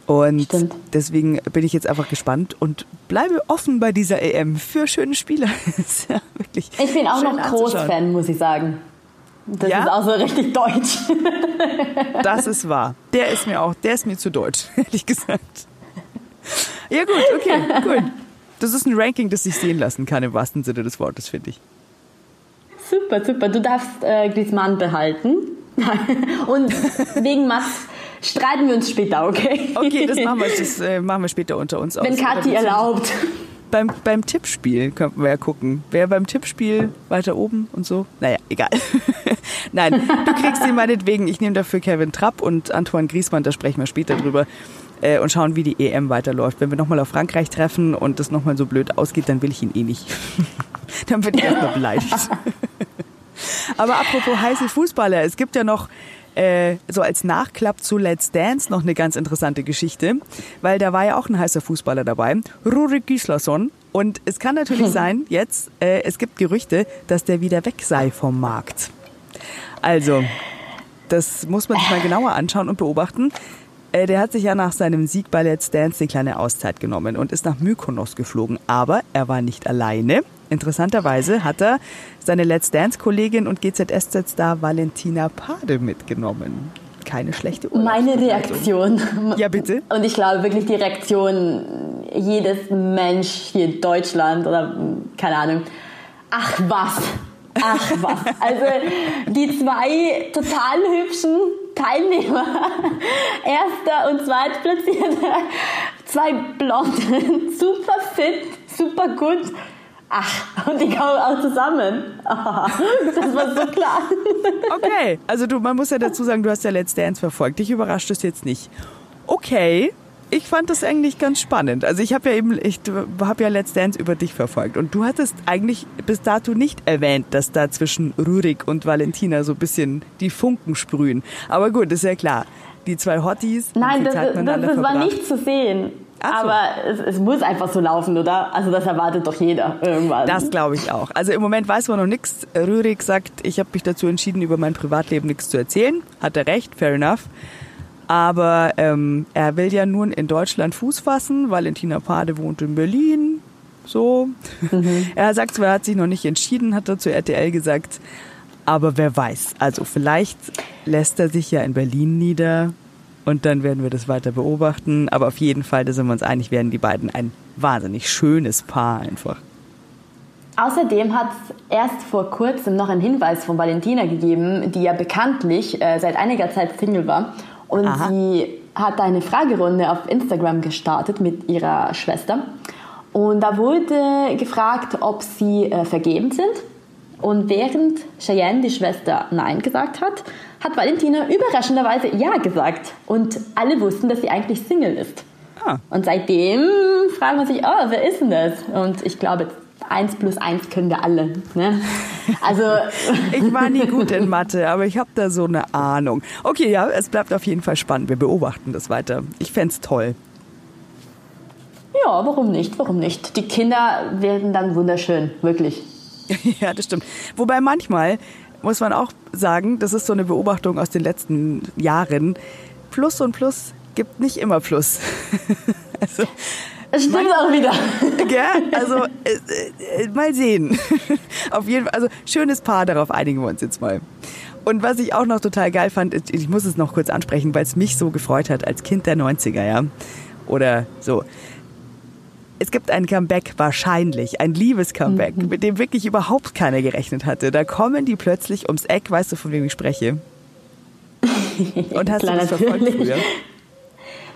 Und Stimmt. deswegen bin ich jetzt einfach gespannt und bleibe offen bei dieser EM für schöne Spieler. [LAUGHS] ja wirklich Ich bin auch noch. Großfan, muss ich sagen. Das Ja? ist auch so richtig deutsch. [LAUGHS] Das ist wahr. Der ist mir auch, der ist mir zu deutsch, [LAUGHS] ehrlich gesagt. Ja gut, okay, cool. Das ist ein Ranking, das sich sehen lassen kann im wahrsten Sinne des Wortes, finde ich. super, super. Du darfst äh, Griezmann behalten. Und wegen Mats streiten wir uns später, okay? Okay, das machen wir, das, äh, [LAUGHS] machen wir später unter uns aus. Wenn Kathi erlaubt. Beim, beim Tippspiel könnten wir ja gucken. Wer beim Tippspiel weiter oben und so? Naja, egal. [LAUGHS] Nein, du kriegst ihn meinetwegen. Ich nehme dafür Kevin Trapp und Antoine Griezmann, da sprechen wir später drüber. Äh, und schauen, wie die EM weiterläuft. Wenn wir nochmal auf Frankreich treffen und das nochmal so blöd ausgeht, dann will ich ihn eh nicht. [LAUGHS] dann bin ich erstmal beleidigt. Aber apropos heiße Fußballer, es gibt ja noch äh, so als Nachklapp zu Let's Dance noch eine ganz interessante Geschichte, weil da war ja auch ein heißer Fußballer dabei, Rurik Gislason. Und es kann natürlich [LAUGHS] sein, jetzt, äh, es gibt Gerüchte, dass der wieder weg sei vom Markt. Also, das muss man sich mal genauer anschauen und beobachten. Äh, der hat sich ja nach seinem Sieg bei Let's Dance eine kleine Auszeit genommen und ist nach Mykonos geflogen. Aber er war nicht alleine. Interessanterweise hat er seine Let's Dance-Kollegin und GZSZ-Star Valentina Pade mitgenommen. Keine schlechte Meine Reaktion. Ja, bitte. Und ich glaube wirklich die Reaktion jedes Mensch hier in Deutschland oder keine Ahnung. Ach was, ach was. Also die zwei total hübschen Teilnehmer, erster und zweitplatzierte, zwei Blonden, [LAUGHS] super fit, super gut. Ach, und die kommen auch zusammen. [LAUGHS] das war so klar. Okay, also du, man muss ja dazu sagen, du hast ja Let's Dance verfolgt. Dich überrascht es jetzt nicht. Okay, ich fand das eigentlich ganz spannend. Also ich habe ja eben, ich habe ja Let's Dance über dich verfolgt und du hattest eigentlich bis dato nicht erwähnt, dass da zwischen Rurik und Valentina so ein bisschen die Funken sprühen. Aber gut, ist ja klar. Die zwei Hotties. Nein, das, das, das war nicht zu sehen. So. Aber es, es, muss einfach so laufen, oder? Also das erwartet doch jeder irgendwann. Das glaube ich auch. Also im Moment weiß man noch nichts. Rürik sagt, ich habe mich dazu entschieden, über mein Privatleben nichts zu erzählen. Hat er recht, fair enough. Aber ähm, er will ja nun in Deutschland Fuß fassen. Valentina Pade wohnt in Berlin. So. Mhm. [LAUGHS] Er sagt zwar, er hat sich noch nicht entschieden, hat er zu RTL gesagt. Aber wer weiß. Also vielleicht lässt er sich ja in Berlin nieder. Und dann werden wir das weiter beobachten. Aber auf jeden Fall, da sind wir uns einig, werden die beiden ein wahnsinnig schönes Paar einfach. Außerdem hat es erst vor kurzem noch einen Hinweis von Valentina gegeben, die ja bekanntlich äh, seit einiger Zeit Single war und Aha. sie hat eine Fragerunde auf Instagram gestartet mit ihrer Schwester. Und da wurde gefragt, ob sie äh, vergeben sind. Und während Cheyenne, die Schwester, Nein gesagt hat, hat Valentina überraschenderweise Ja gesagt. Und alle wussten, dass sie eigentlich Single ist. Ah. Und seitdem fragen wir sich, oh, wer ist denn das? Und ich glaube, 1 plus 1 können wir alle. Ne? [LAUGHS] Also ich war nie gut in [LAUGHS] Mathe, aber ich habe da so eine Ahnung. Okay, ja, es bleibt auf jeden Fall spannend. Wir beobachten das weiter. Ich fände es toll. Ja, warum nicht? Warum nicht? Die Kinder werden dann wunderschön, wirklich. [LAUGHS] ja, das stimmt. Wobei manchmal muss man auch sagen, das ist so eine Beobachtung aus den letzten Jahren. Plus und Plus gibt nicht immer Plus. [LAUGHS] also es stimmt auch wieder. [LAUGHS] Gell? Also, äh, äh, mal sehen. [LAUGHS] Auf jeden Fall, also schönes Paar, darauf einigen wir uns jetzt mal. Und was ich auch noch total geil fand, ich muss es noch kurz ansprechen, weil es mich so gefreut hat als Kind der 90er, ja. Oder so. Es gibt ein Comeback, wahrscheinlich, ein Liebes-Comeback, mhm. mit dem wirklich überhaupt keiner gerechnet hatte. Da kommen die plötzlich ums Eck, weißt du, von wem ich spreche? [LAUGHS] Und hast Klar, du das verfolgt früher?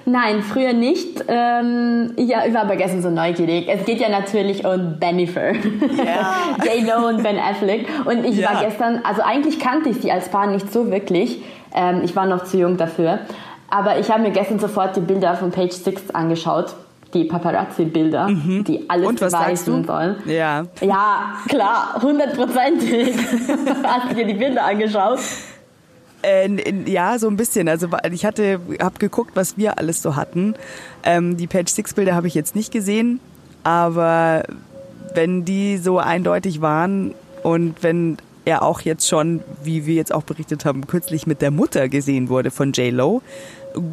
Nein, früher nicht. Ähm, ja, ich war aber gestern so neugierig. Es geht ja natürlich um Bennifer. Ja. [LAUGHS] J-Lo und Ben Affleck. Und ich ja. war gestern, also eigentlich kannte ich sie als Paar nicht so wirklich. Ähm, ich war noch zu jung dafür. Aber ich habe mir gestern sofort die Bilder von Page 6 angeschaut die Paparazzi-Bilder, mhm. die alles Und, beweisen sollen. Ja. Ja, klar, hundertprozentig. [LAUGHS] Hast du dir die Bilder angeschaut? Äh, ja, so ein bisschen. Also ich hatte, habe geguckt, was wir alles so hatten. Ähm, die Page Six Bilder habe ich jetzt nicht gesehen, aber wenn die so eindeutig waren und wenn er auch jetzt schon, wie wir jetzt auch berichtet haben, kürzlich mit der Mutter gesehen wurde von J Lo,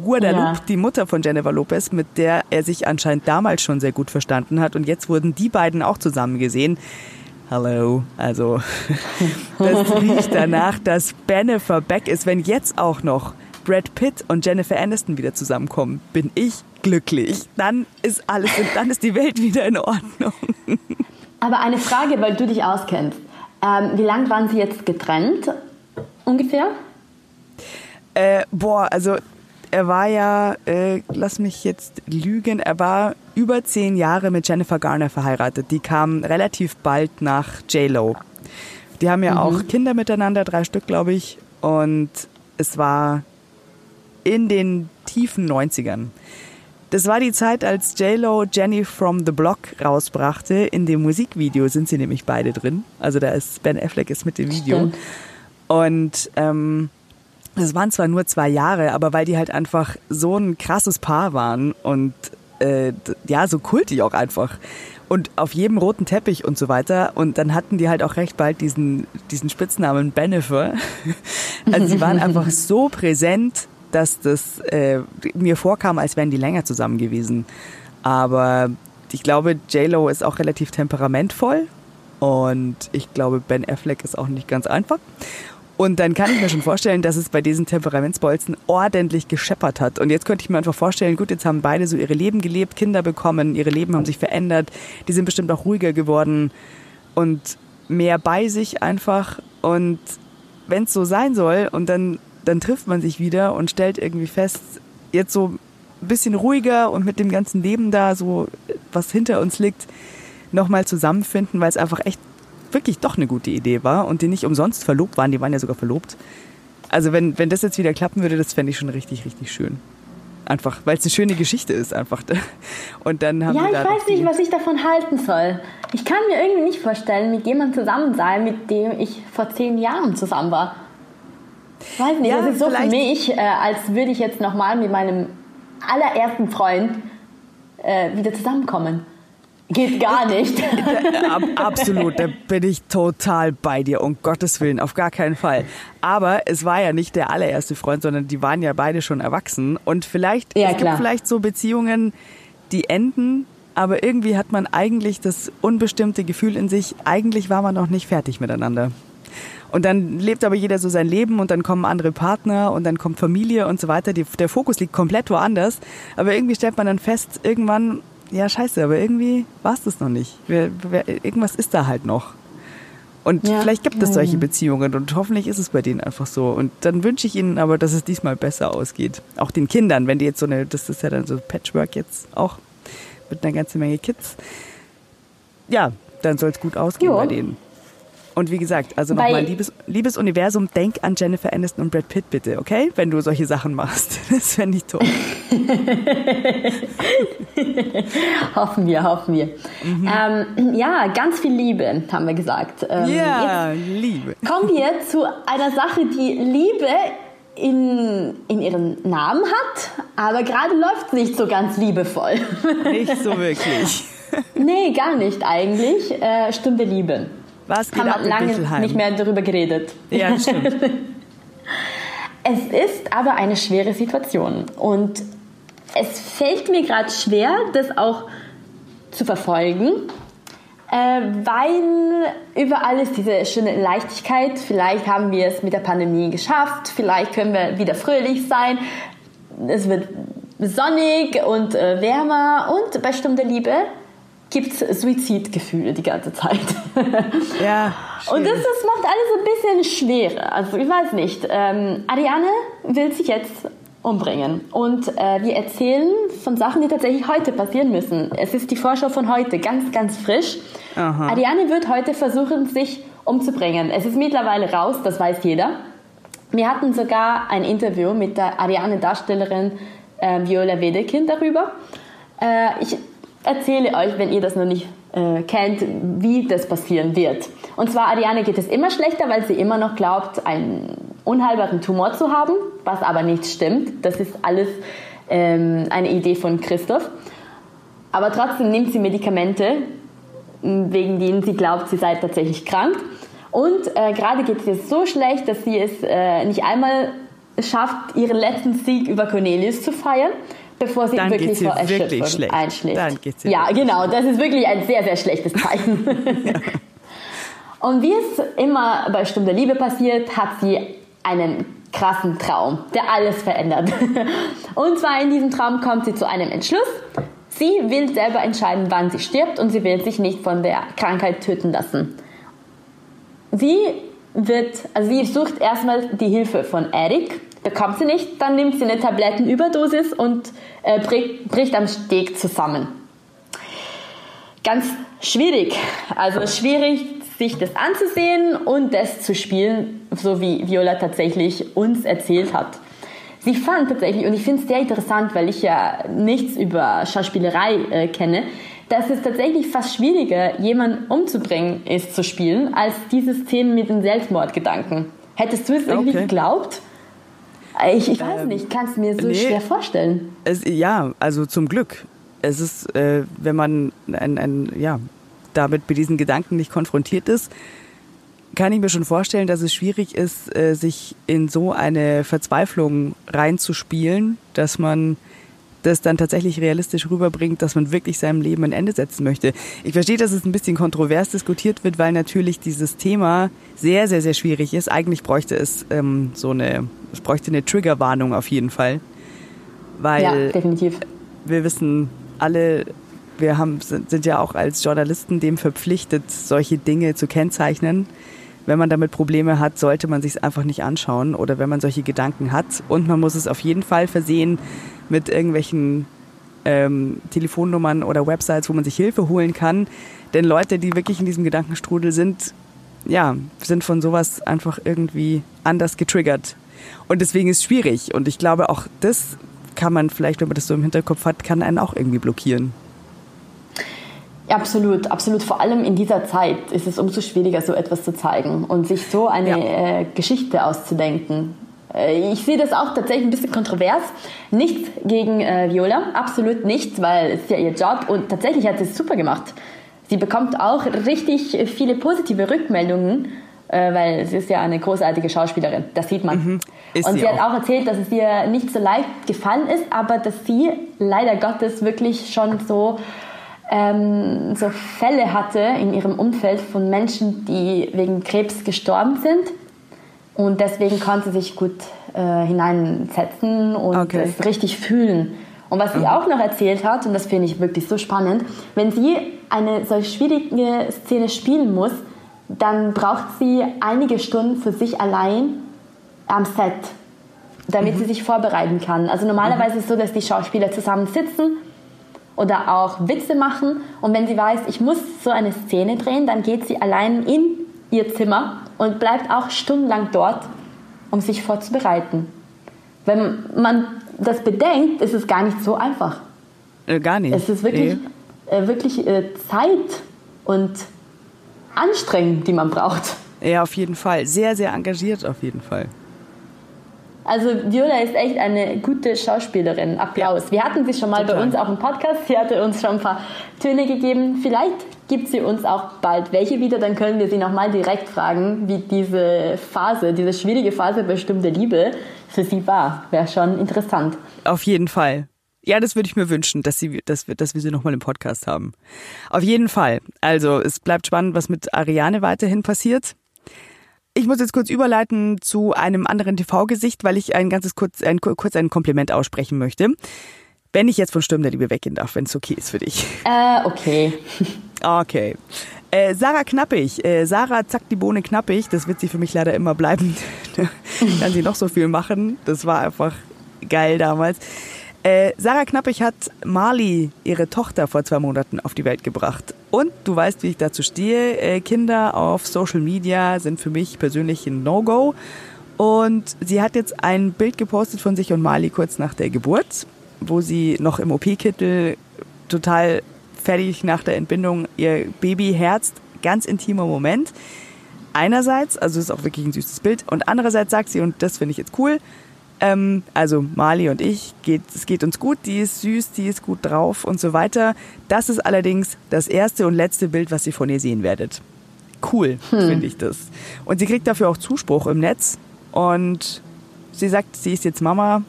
Guadalupe, ja. die Mutter von Jennifer Lopez, mit der er sich anscheinend damals schon sehr gut verstanden hat und jetzt wurden die beiden auch zusammen gesehen Hallo. Also, [LAUGHS] das riecht danach, dass Bennifer back ist. Wenn jetzt auch noch Brad Pitt und Jennifer Aniston wieder zusammenkommen, bin ich glücklich. Dann ist alles, dann ist die Welt wieder in Ordnung. Aber eine Frage, weil du dich auskennst. Ähm, wie lange waren sie jetzt getrennt? Ungefähr? Äh, boah, also er war ja, äh, lass mich jetzt lügen, er war über zehn Jahre mit Jennifer Garner verheiratet. Die kam relativ bald nach J-Lo. Die haben ja mhm. auch Kinder miteinander, drei Stück, glaube ich. Und es war in den tiefen 90ern. Das war die Zeit, als J-Lo Jenny from the Block rausbrachte. In dem Musikvideo sind sie nämlich beide drin. Also da ist Ben Affleck ist mit dem Video. Stimmt. Und ähm, das waren zwar nur zwei Jahre, aber weil die halt einfach so ein krasses Paar waren und äh, ja, so kultig auch einfach. Und auf jedem roten Teppich und so weiter. Und dann hatten die halt auch recht bald diesen, diesen Spitznamen Benefer. [LAUGHS] Also sie waren einfach [LAUGHS] so präsent, dass das äh, mir vorkam, als wären die länger zusammen gewesen. Aber ich glaube, J-Lo ist auch relativ temperamentvoll. Und ich glaube, Ben Affleck ist auch nicht ganz einfach. Und dann kann ich mir schon vorstellen, dass es bei diesen Temperamentsbolzen ordentlich gescheppert hat. Und jetzt könnte ich mir einfach vorstellen, gut, jetzt haben beide so ihre Leben gelebt, Kinder bekommen, ihre Leben haben sich verändert, die sind bestimmt auch ruhiger geworden und mehr bei sich einfach. Und wenn es so sein soll und dann, dann trifft man sich wieder und stellt irgendwie fest, jetzt so ein bisschen ruhiger und mit dem ganzen Leben da, so was hinter uns liegt, nochmal zusammenfinden, weil es einfach echt wirklich doch eine gute Idee war und die nicht umsonst verlobt waren, die waren ja sogar verlobt. Also wenn, wenn das jetzt wieder klappen würde, das fände ich schon richtig, richtig schön. Einfach, weil es eine schöne Geschichte ist einfach. [LAUGHS] Und dann haben ja, ich weiß nicht, was ich davon halten soll. Ich kann mir irgendwie nicht vorstellen, mit jemandem zusammen sein, mit dem ich vor zehn Jahren zusammen war. Ich weiß nicht, Ja, das ist so für mich, äh, als würde ich jetzt nochmal mit meinem allerersten Freund äh, wieder zusammenkommen. Geht gar nicht. [LAUGHS] Ab, absolut, da bin ich total bei dir, um Gottes Willen, auf gar keinen Fall. Aber es war ja nicht der allererste Freund, sondern die waren ja beide schon erwachsen. Und vielleicht, Ja, es klar. gibt vielleicht so Beziehungen, die enden, aber irgendwie hat man eigentlich das unbestimmte Gefühl in sich, eigentlich war man noch nicht fertig miteinander. Und dann lebt aber jeder so sein Leben und dann kommen andere Partner und dann kommt Familie und so weiter. Die, der Fokus liegt komplett woanders. Aber irgendwie stellt man dann fest, irgendwann, ja scheiße, aber irgendwie war es das noch nicht. Wer, wer, irgendwas ist da halt noch. Und Ja. vielleicht gibt es solche. Beziehungen und hoffentlich ist es bei denen einfach so. Und dann wünsche ich ihnen aber, dass es diesmal besser ausgeht. Auch den Kindern, wenn die jetzt so eine, das ist ja dann so Patchwork jetzt auch mit einer ganzen Menge Kids. Ja, dann soll es gut ausgehen Jo. bei denen. Und wie gesagt, also nochmal, liebes, liebes Universum, denk an Jennifer Aniston und Brad Pitt bitte, okay? Wenn du solche Sachen machst. [LAUGHS] Das fände ich toll. [LAUGHS] hoffen wir, hoffen wir. Mhm. Ähm, ja, ganz viel Liebe, haben wir gesagt. Ähm, Ja, Liebe. Kommen wir zu einer Sache, die Liebe in, in ihren Namen hat, aber gerade läuft es nicht so ganz liebevoll. Nicht so wirklich. [LAUGHS] nee, gar nicht eigentlich. Äh, Stunde Liebe. Was geht Haben ab lange Bichelheim? nicht mehr darüber geredet. Ja, stimmt. [LAUGHS] Es ist aber eine schwere Situation und es fällt mir gerade schwer, das auch zu verfolgen, äh, weil überall ist diese schöne Leichtigkeit. Vielleicht haben wir es mit der Pandemie geschafft, vielleicht können wir wieder fröhlich sein. Es wird sonnig und äh, wärmer und bei Stunde Liebe gibt es Suizidgefühle die ganze Zeit. Ja, [LAUGHS] Und das, das macht alles ein bisschen schwerer. Also ich weiß nicht. Ähm, Ariane will sich jetzt umbringen. Und äh, wir erzählen von Sachen, die tatsächlich heute passieren müssen. Es ist die Vorschau von heute, ganz, ganz frisch. Aha. Ariane wird heute versuchen, sich umzubringen. Es ist mittlerweile raus, das weiß jeder. Wir hatten sogar ein Interview mit der Ariane-Darstellerin äh, Viola Wedekind darüber. Äh, ich erzähle euch, wenn ihr das noch nicht äh, kennt, wie das passieren wird. Und zwar Ariane geht es immer schlechter, weil sie immer noch glaubt, einen unheilbaren Tumor zu haben, was aber nicht stimmt. Das ist alles ähm, eine Idee von Christoph. Aber trotzdem nimmt sie Medikamente, wegen denen sie glaubt, sie sei tatsächlich krank. Und äh, gerade geht es ihr so schlecht, dass sie es äh, nicht einmal schafft, ihren letzten Sieg über Cornelius zu feiern, bevor sie Dann wirklich geht's vor wirklich Erschöpfung schlecht. einschläft. Dann geht's ja, wirklich genau, das ist wirklich ein sehr, sehr schlechtes Zeichen. [LAUGHS] Und wie es immer bei Stunde Liebe passiert, hat sie einen krassen Traum, der alles verändert. [LAUGHS] Und zwar in diesem Traum kommt sie zu einem Entschluss. Sie will selber entscheiden, wann sie stirbt und sie will sich nicht von der Krankheit töten lassen. Sie wird, also sie sucht erstmal die Hilfe von Eric, bekommt sie nicht, dann nimmt sie eine Tablettenüberdosis und äh, bricht, bricht am Steg zusammen. Ganz schwierig, also schwierig, sich das anzusehen und das zu spielen, so wie Viola tatsächlich uns erzählt hat. Sie fand tatsächlich, und ich finde es sehr interessant, weil ich ja nichts über Schauspielerei äh, kenne, dass es tatsächlich fast schwieriger, jemanden umzubringen ist zu spielen, als diese Szenen mit den Selbstmordgedanken. Hättest du es irgendwie Okay. geglaubt? Ich, ich weiß Ähm, nicht, kann es mir so nee. schwer vorstellen. Es, ja, also zum Glück. Es ist, äh, wenn man ein, ein, ja, damit mit diesen Gedanken nicht konfrontiert ist, kann ich mir schon vorstellen, dass es schwierig ist, äh, sich in so eine Verzweiflung reinzuspielen, dass man das dann tatsächlich realistisch rüberbringt, dass man wirklich seinem Leben ein Ende setzen möchte. Ich verstehe, dass es ein bisschen kontrovers diskutiert wird, weil natürlich dieses Thema sehr, sehr, sehr schwierig ist. Eigentlich bräuchte es ähm, so eine, es bräuchte eine Triggerwarnung auf jeden Fall. Weil ja, definitiv. wir wissen alle, wir haben, sind, sind ja auch als Journalisten dem verpflichtet, solche Dinge zu kennzeichnen wenn man damit Probleme hat, sollte man sich es einfach nicht anschauen oder wenn man solche Gedanken hat. Und man muss es auf jeden Fall versehen mit irgendwelchen ähm, Telefonnummern oder Websites, wo man sich Hilfe holen kann. Denn Leute, die wirklich in diesem Gedankenstrudel sind, ja, sind von sowas einfach irgendwie anders getriggert. Und deswegen ist es schwierig. Und ich glaube, auch das kann man vielleicht, wenn man das so im Hinterkopf hat, kann einen auch irgendwie blockieren. Absolut, absolut. Vor allem in dieser Zeit ist es umso schwieriger, so etwas zu zeigen und sich so eine ja. äh, Geschichte auszudenken. Äh, ich sehe das auch tatsächlich ein bisschen kontrovers. Nichts gegen äh, Viola, absolut nichts, weil es ist ja ihr Job und tatsächlich hat sie es super gemacht. Sie bekommt auch richtig viele positive Rückmeldungen, äh, weil sie ist ja eine großartige Schauspielerin, das sieht man. Mhm, und sie, sie hat auch erzählt, dass es ihr nicht so leicht gefallen ist, aber dass sie leider Gottes wirklich schon so ähm, so Fälle hatte in ihrem Umfeld von Menschen, die wegen Krebs gestorben sind. Und deswegen konnte sie sich gut äh, hineinsetzen und okay. es richtig fühlen. Und was sie mhm. auch noch erzählt hat, und das finde ich wirklich so spannend, wenn sie eine solch schwierige Szene spielen muss, dann braucht sie einige Stunden für sich allein am Set, damit mhm. sie sich vorbereiten kann. Also normalerweise mhm. ist es so, dass die Schauspieler zusammen sitzen oder auch Witze machen. Und wenn sie weiß, ich muss so eine Szene drehen, dann geht sie allein in ihr Zimmer und bleibt auch stundenlang dort, um sich vorzubereiten. Wenn man das bedenkt, ist es gar nicht so einfach. Äh, gar nicht. Es ist wirklich, äh, wirklich äh, Zeit und Anstrengung, die man braucht. Ja, auf jeden Fall. Sehr, sehr engagiert auf jeden Fall. Also Viola ist echt eine gute Schauspielerin. Applaus. Wir hatten sie schon mal Total. bei uns auch im Podcast. Sie hatte uns schon ein paar Töne gegeben. Vielleicht gibt sie uns auch bald welche wieder. Dann können wir sie nochmal direkt fragen, wie diese Phase, diese schwierige Phase bestimmte Liebe für sie war. Wäre schon interessant. Auf jeden Fall. Ja, das würde ich mir wünschen, dass, sie, dass, wir, dass wir sie nochmal im Podcast haben. Auf jeden Fall. Also es bleibt spannend, was mit Ariane weiterhin passiert. Ich muss jetzt kurz überleiten zu einem anderen TV-Gesicht, weil ich ein ganzes kurz ein, kurz ein Kompliment aussprechen möchte. Wenn ich jetzt von Sturm der Liebe weggehen darf, wenn es okay ist für dich. Äh, okay. [LAUGHS] Okay. Äh, Sarah Knappig. Äh, Sarah zackt die Bohne knappig. Das wird sie für mich leider immer bleiben. [LAUGHS] Kann sie noch so viel machen. Das war einfach geil damals. Äh, Sarah Knappig hat Marley, ihre Tochter, vor zwei Monaten auf die Welt gebracht. Und du weißt, wie ich dazu stehe. Äh, Kinder auf Social Media sind für mich persönlich ein No-Go. Und sie hat jetzt ein Bild gepostet von sich und Marley kurz nach der Geburt, wo sie noch im OP-Kittel total fertig nach der Entbindung ihr Baby herzt. Ganz intimer Moment. Einerseits, also es ist auch wirklich ein süßes Bild. Und andererseits sagt sie, und das finde ich jetzt cool, ähm, also Mali und ich, geht, es geht uns gut, die ist süß, die ist gut drauf und so weiter. Das ist allerdings das erste und letzte Bild, was ihr von ihr sehen werdet. Cool, hm. finde ich das. Und sie kriegt dafür auch Zuspruch im Netz und sie sagt, sie ist jetzt Mama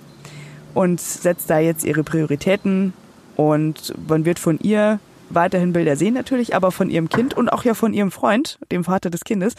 und setzt da jetzt ihre Prioritäten und man wird von ihr weiterhin Bilder sehen natürlich, aber von ihrem Kind und auch ja von ihrem Freund, dem Vater des Kindes,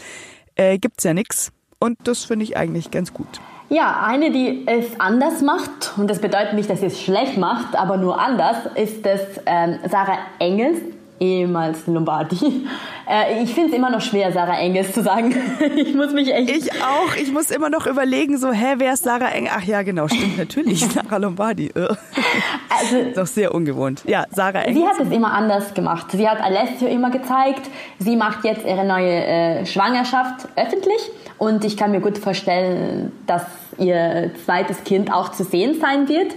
äh, es ja nichts. Und das finde ich eigentlich ganz gut. Ja, eine, die es anders macht, und das bedeutet nicht, dass sie es schlecht macht, aber nur anders, ist das ähm, Sarah Engels, ehemals Lombardi. [LAUGHS] Äh, ich finde es immer noch schwer, Sarah Engels zu sagen. [LAUGHS] ich muss mich echt... Ich auch. Ich muss immer noch überlegen, so, hä, wer ist Sarah Engels? Ach ja, genau, stimmt [LAUGHS] natürlich, Sarah Lombardi. also, ist doch sehr ungewohnt. Ja, Sarah Engels. Sie hat es immer anders gemacht. Sie hat Alessio immer gezeigt. Sie macht jetzt ihre neue äh, Schwangerschaft öffentlich. Und ich kann mir gut vorstellen, dass ihr zweites Kind auch zu sehen sein wird.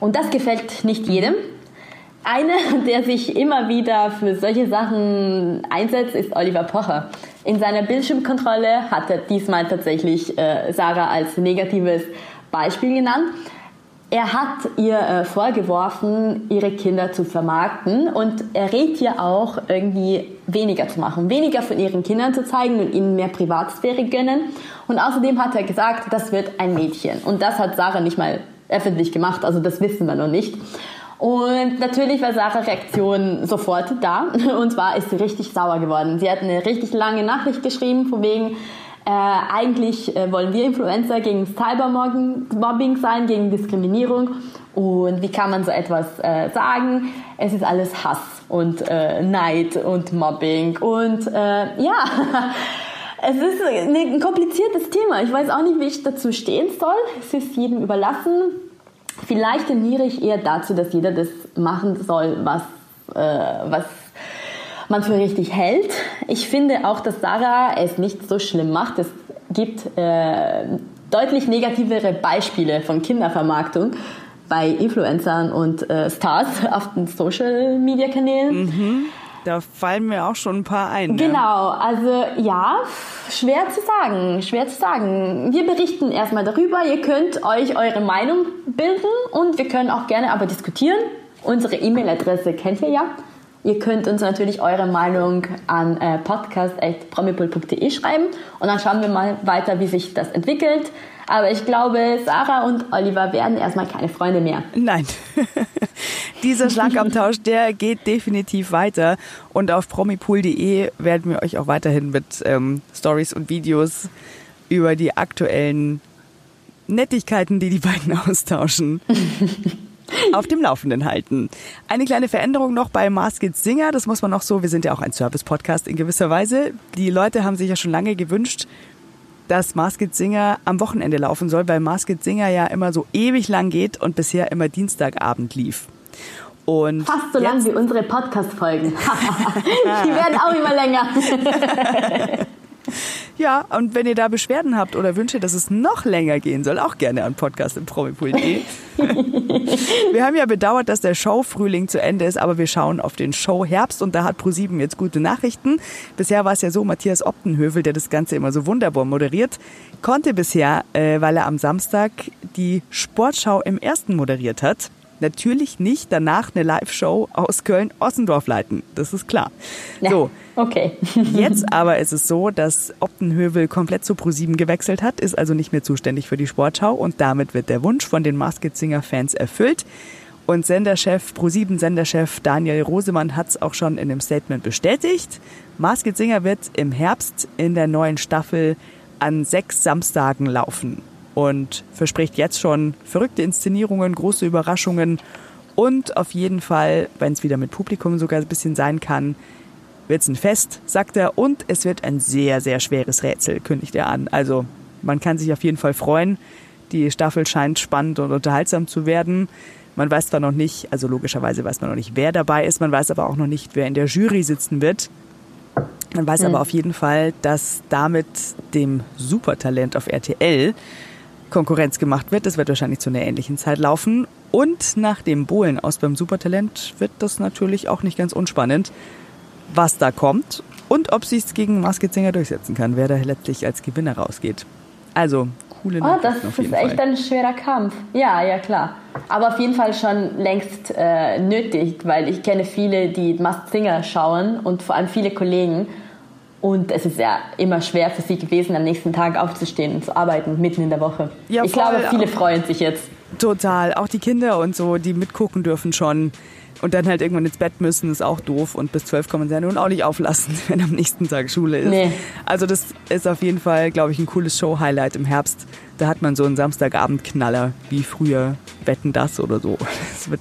Und das gefällt nicht jedem. Einer, der sich immer wieder für solche Sachen einsetzt, ist Oliver Pocher. In seiner Bildschirmkontrolle hat er diesmal tatsächlich äh, Sarah als negatives Beispiel genannt. er hat ihr äh, vorgeworfen, ihre Kinder zu vermarkten und er rät ihr auch irgendwie weniger zu machen, weniger von ihren Kindern zu zeigen und ihnen mehr Privatsphäre gönnen. Und außerdem hat er gesagt, das wird ein Mädchen. Und das hat Sarah nicht mal öffentlich gemacht, also das wissen wir noch nicht. Und natürlich war Sarahs Reaktion sofort da. [LAUGHS] Und zwar ist sie richtig sauer geworden. Sie hat eine richtig lange Nachricht geschrieben, von wegen, äh, eigentlich äh, wollen wir Influencer gegen Cybermobbing sein, gegen Diskriminierung. Und wie kann man so etwas äh, sagen? Es ist alles Hass und äh, Neid und Mobbing. Und äh, ja, [LAUGHS] es ist ein kompliziertes Thema. Ich weiß auch nicht, wie ich dazu stehen soll. Es ist jedem überlassen. Vielleicht tendiere ich eher dazu, dass jeder das machen soll, was, äh, was man für richtig hält. Ich finde auch, dass Sarah es nicht so schlimm macht. Es gibt äh, deutlich negativere Beispiele von Kindervermarktung bei Influencern und äh, Stars auf den Social Media Kanälen. Mhm. Da fallen mir auch schon ein paar ein. Genau, ja. also ja, schwer zu sagen, schwer zu sagen. Wir berichten erstmal darüber. Ihr könnt euch eure Meinung bilden und wir können auch gerne aber diskutieren. Unsere E-Mail-Adresse kennt ihr ja. Ihr könnt uns natürlich eure Meinung an äh, podcast.promipol.de schreiben und dann schauen wir mal weiter, wie sich das entwickelt. Aber ich glaube, Sarah und Oliver werden erstmal keine Freunde mehr. Nein. [LAUGHS] Dieser Schlagabtausch, der geht definitiv weiter. Und auf promipool.de werden wir euch auch weiterhin mit ähm, Stories und Videos über die aktuellen Nettigkeiten, die die beiden [LAUGHS] austauschen, [LAUGHS] auf dem Laufenden halten. Eine kleine Veränderung noch bei Masked Singer, das muss man noch so, wir sind ja auch ein Service-Podcast in gewisser Weise. Die Leute haben sich ja schon lange gewünscht, dass Masked Singer am Wochenende laufen soll, weil Masked Singer ja immer so ewig lang geht und bisher immer Dienstagabend lief. Und Fast so lang wie unsere Podcast-Folgen. [LAUGHS] Die werden auch immer länger. [LAUGHS] [LAUGHS] Ja, und wenn ihr da Beschwerden habt oder Wünsche, dass es noch länger gehen soll, auch gerne an Podcast im Promipool.de. [LAUGHS] wir haben ja bedauert, dass der Show-Frühling zu Ende ist, aber wir schauen auf den Show-Herbst und da hat ProSieben jetzt gute Nachrichten. Bisher war es ja so, Matthias Optenhövel, der das Ganze immer so wunderbar moderiert, konnte bisher, äh, weil er am Samstag die Sportschau im ersten moderiert hat, natürlich nicht danach eine Live-Show aus Köln-Ossendorf leiten. Das ist klar. Ja, so. Okay. [LAUGHS] Jetzt aber ist es so, dass Optenhövel komplett zu ProSieben gewechselt hat, ist also nicht mehr zuständig für die Sportschau und damit wird der Wunsch von den Masked Singer Fans erfüllt. Und Senderchef, ProSieben Senderchef Daniel Rosemann hat es auch schon in dem Statement bestätigt. Masked Singer wird im Herbst in der neuen Staffel an sechs Samstagen laufen und verspricht jetzt schon verrückte Inszenierungen, große Überraschungen und auf jeden Fall, wenn es wieder mit Publikum sogar ein bisschen sein kann, wird es ein Fest, sagt er, und es wird ein sehr, sehr schweres Rätsel, kündigt er an. Also man kann sich auf jeden Fall freuen. Die Staffel scheint spannend und unterhaltsam zu werden. Man weiß zwar noch nicht, also logischerweise weiß man noch nicht, wer dabei ist, man weiß aber auch noch nicht, wer in der Jury sitzen wird. Man weiß mhm. aber auf jeden Fall, dass damit dem Supertalent auf RTL Konkurrenz gemacht wird. Das wird wahrscheinlich zu einer ähnlichen Zeit laufen. Und nach dem Bohlen aus beim Supertalent wird das natürlich auch nicht ganz unspannend, was da kommt und ob sich es gegen Maske Singer durchsetzen kann, wer da letztlich als Gewinner rausgeht. Also, coole Oh, das ist echt Fall. ein schwerer Kampf. Ja, ja, klar. Aber auf jeden Fall schon längst äh, nötig, weil ich kenne viele, die Masked Singer schauen und vor allem viele Kollegen und es ist ja immer schwer für sie gewesen, am nächsten Tag aufzustehen und zu arbeiten, mitten in der Woche. Ja, ich glaube, viele freuen sich jetzt. Total. Auch die Kinder und so, die mitgucken dürfen schon. Und dann halt irgendwann ins Bett müssen, ist auch doof. Und bis zwölf kann man sie ja nun auch nicht auflassen, [LAUGHS] wenn am nächsten Tag Schule ist. Nee. Also das ist auf jeden Fall, glaube ich, ein cooles Show-Highlight im Herbst. Da hat man so einen Samstagabend-Knaller, wie früher Wetten das oder so. [LAUGHS] Das wird,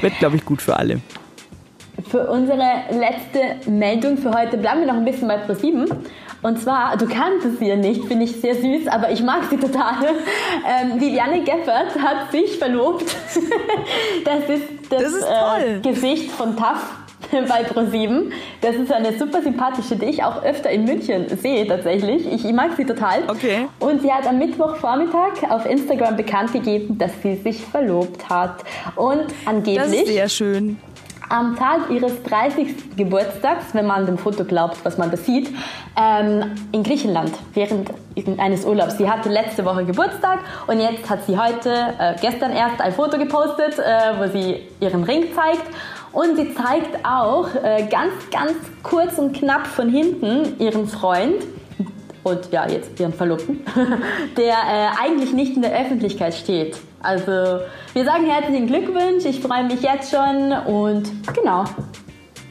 wird glaube ich, gut für alle. Für unsere letzte Meldung für heute bleiben wir noch ein bisschen bei Pro7. Und zwar, du kanntest sie ja nicht, finde ich sehr süß, aber ich mag sie total. [LAUGHS] Ähm, Viviane Geffert hat sich verlobt. [LAUGHS] das ist das, das ist äh, Gesicht von Taff [LAUGHS] bei Pro7. Das ist eine super sympathische, die ich auch öfter in München sehe tatsächlich. Ich, ich mag sie total. Okay. Und sie hat am Mittwochvormittag auf Instagram bekannt gegeben, dass sie sich verlobt hat. Und angeblich... Das ist sehr schön am Tag ihres 30. Geburtstags, wenn man dem Foto glaubt, was man da sieht, ähm, in Griechenland während eines Urlaubs. Sie hatte letzte Woche Geburtstag und jetzt hat sie heute, äh, gestern erst ein Foto gepostet, äh, wo sie ihren Ring zeigt. Und sie zeigt auch äh, ganz, ganz kurz und knapp von hinten ihren Freund und ja, jetzt ihren Verlobten, [LAUGHS] der äh, eigentlich nicht in der Öffentlichkeit steht. Also wir sagen herzlichen Glückwunsch, ich freue mich jetzt schon und genau,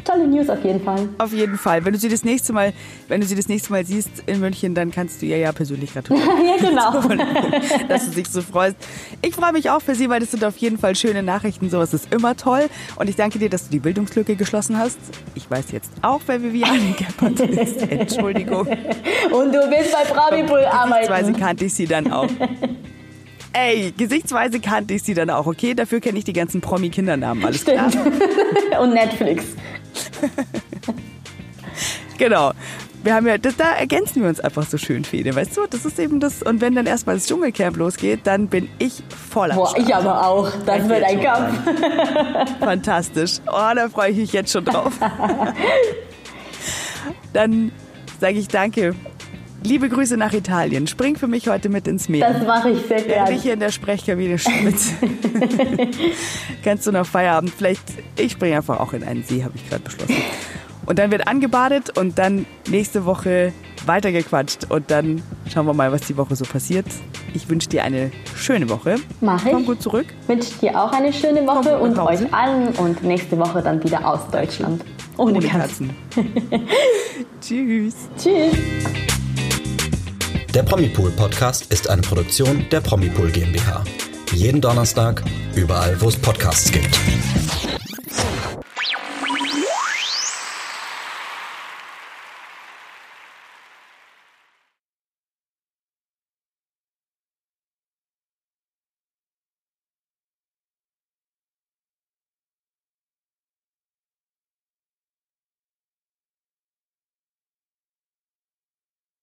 tolle News auf jeden Fall. Auf jeden Fall. Wenn du sie das nächste Mal, wenn du sie das nächste Mal siehst in München, dann kannst du ihr ja persönlich gratulieren. [LAUGHS] ja, genau. [LAUGHS] Dass du dich so freust. Ich freue mich auch für sie, weil das sind auf jeden Fall schöne Nachrichten. Sowas ist immer toll. Und ich danke dir, dass du die Bildungslücke geschlossen hast. Ich weiß jetzt auch, wer Viviane [LAUGHS] Geppert ist. Entschuldigung. Und du bist bei Bravibull arbeiten. Gesichtsweise kannte ich sie dann auch. Ey, gesichtsweise kannte ich sie dann auch, okay? Dafür kenne ich die ganzen Promi-Kindernamen, alles Stimmt. klar? Und Netflix. [LAUGHS] genau. Wir haben ja, das, da ergänzen wir uns einfach so schön, Fede, weißt du? Das ist eben das. Und wenn dann erstmal das Dschungelcamp losgeht, dann bin ich voll am Boah, ich aber auch. Das wird ein. Kampf. [LAUGHS] Fantastisch. Oh, da freue ich mich jetzt schon drauf. [LAUGHS] Dann sage ich danke. Liebe Grüße nach Italien. Spring für mich heute mit ins Meer. Das mache ich sehr gerne. ich hier in der Sprechkabine schwitze, [LAUGHS] kannst du nach Feierabend vielleicht, ich springe einfach auch in einen See, habe ich gerade beschlossen. Und dann wird angebadet und dann nächste Woche weitergequatscht und dann schauen wir mal, was die Woche so passiert. Ich wünsche dir eine schöne Woche. Mach Komm ich. gut zurück. Wünsche dir auch eine schöne Woche Komm und Hause. euch allen und nächste Woche dann wieder aus Deutschland. Ohne, Ohne Katzen. Katzen. [LAUGHS] Tschüss. Tschüss. Der Promipool Podcast ist eine Produktion der Promipool GmbH. Jeden Donnerstag, überall, wo es Podcasts gibt.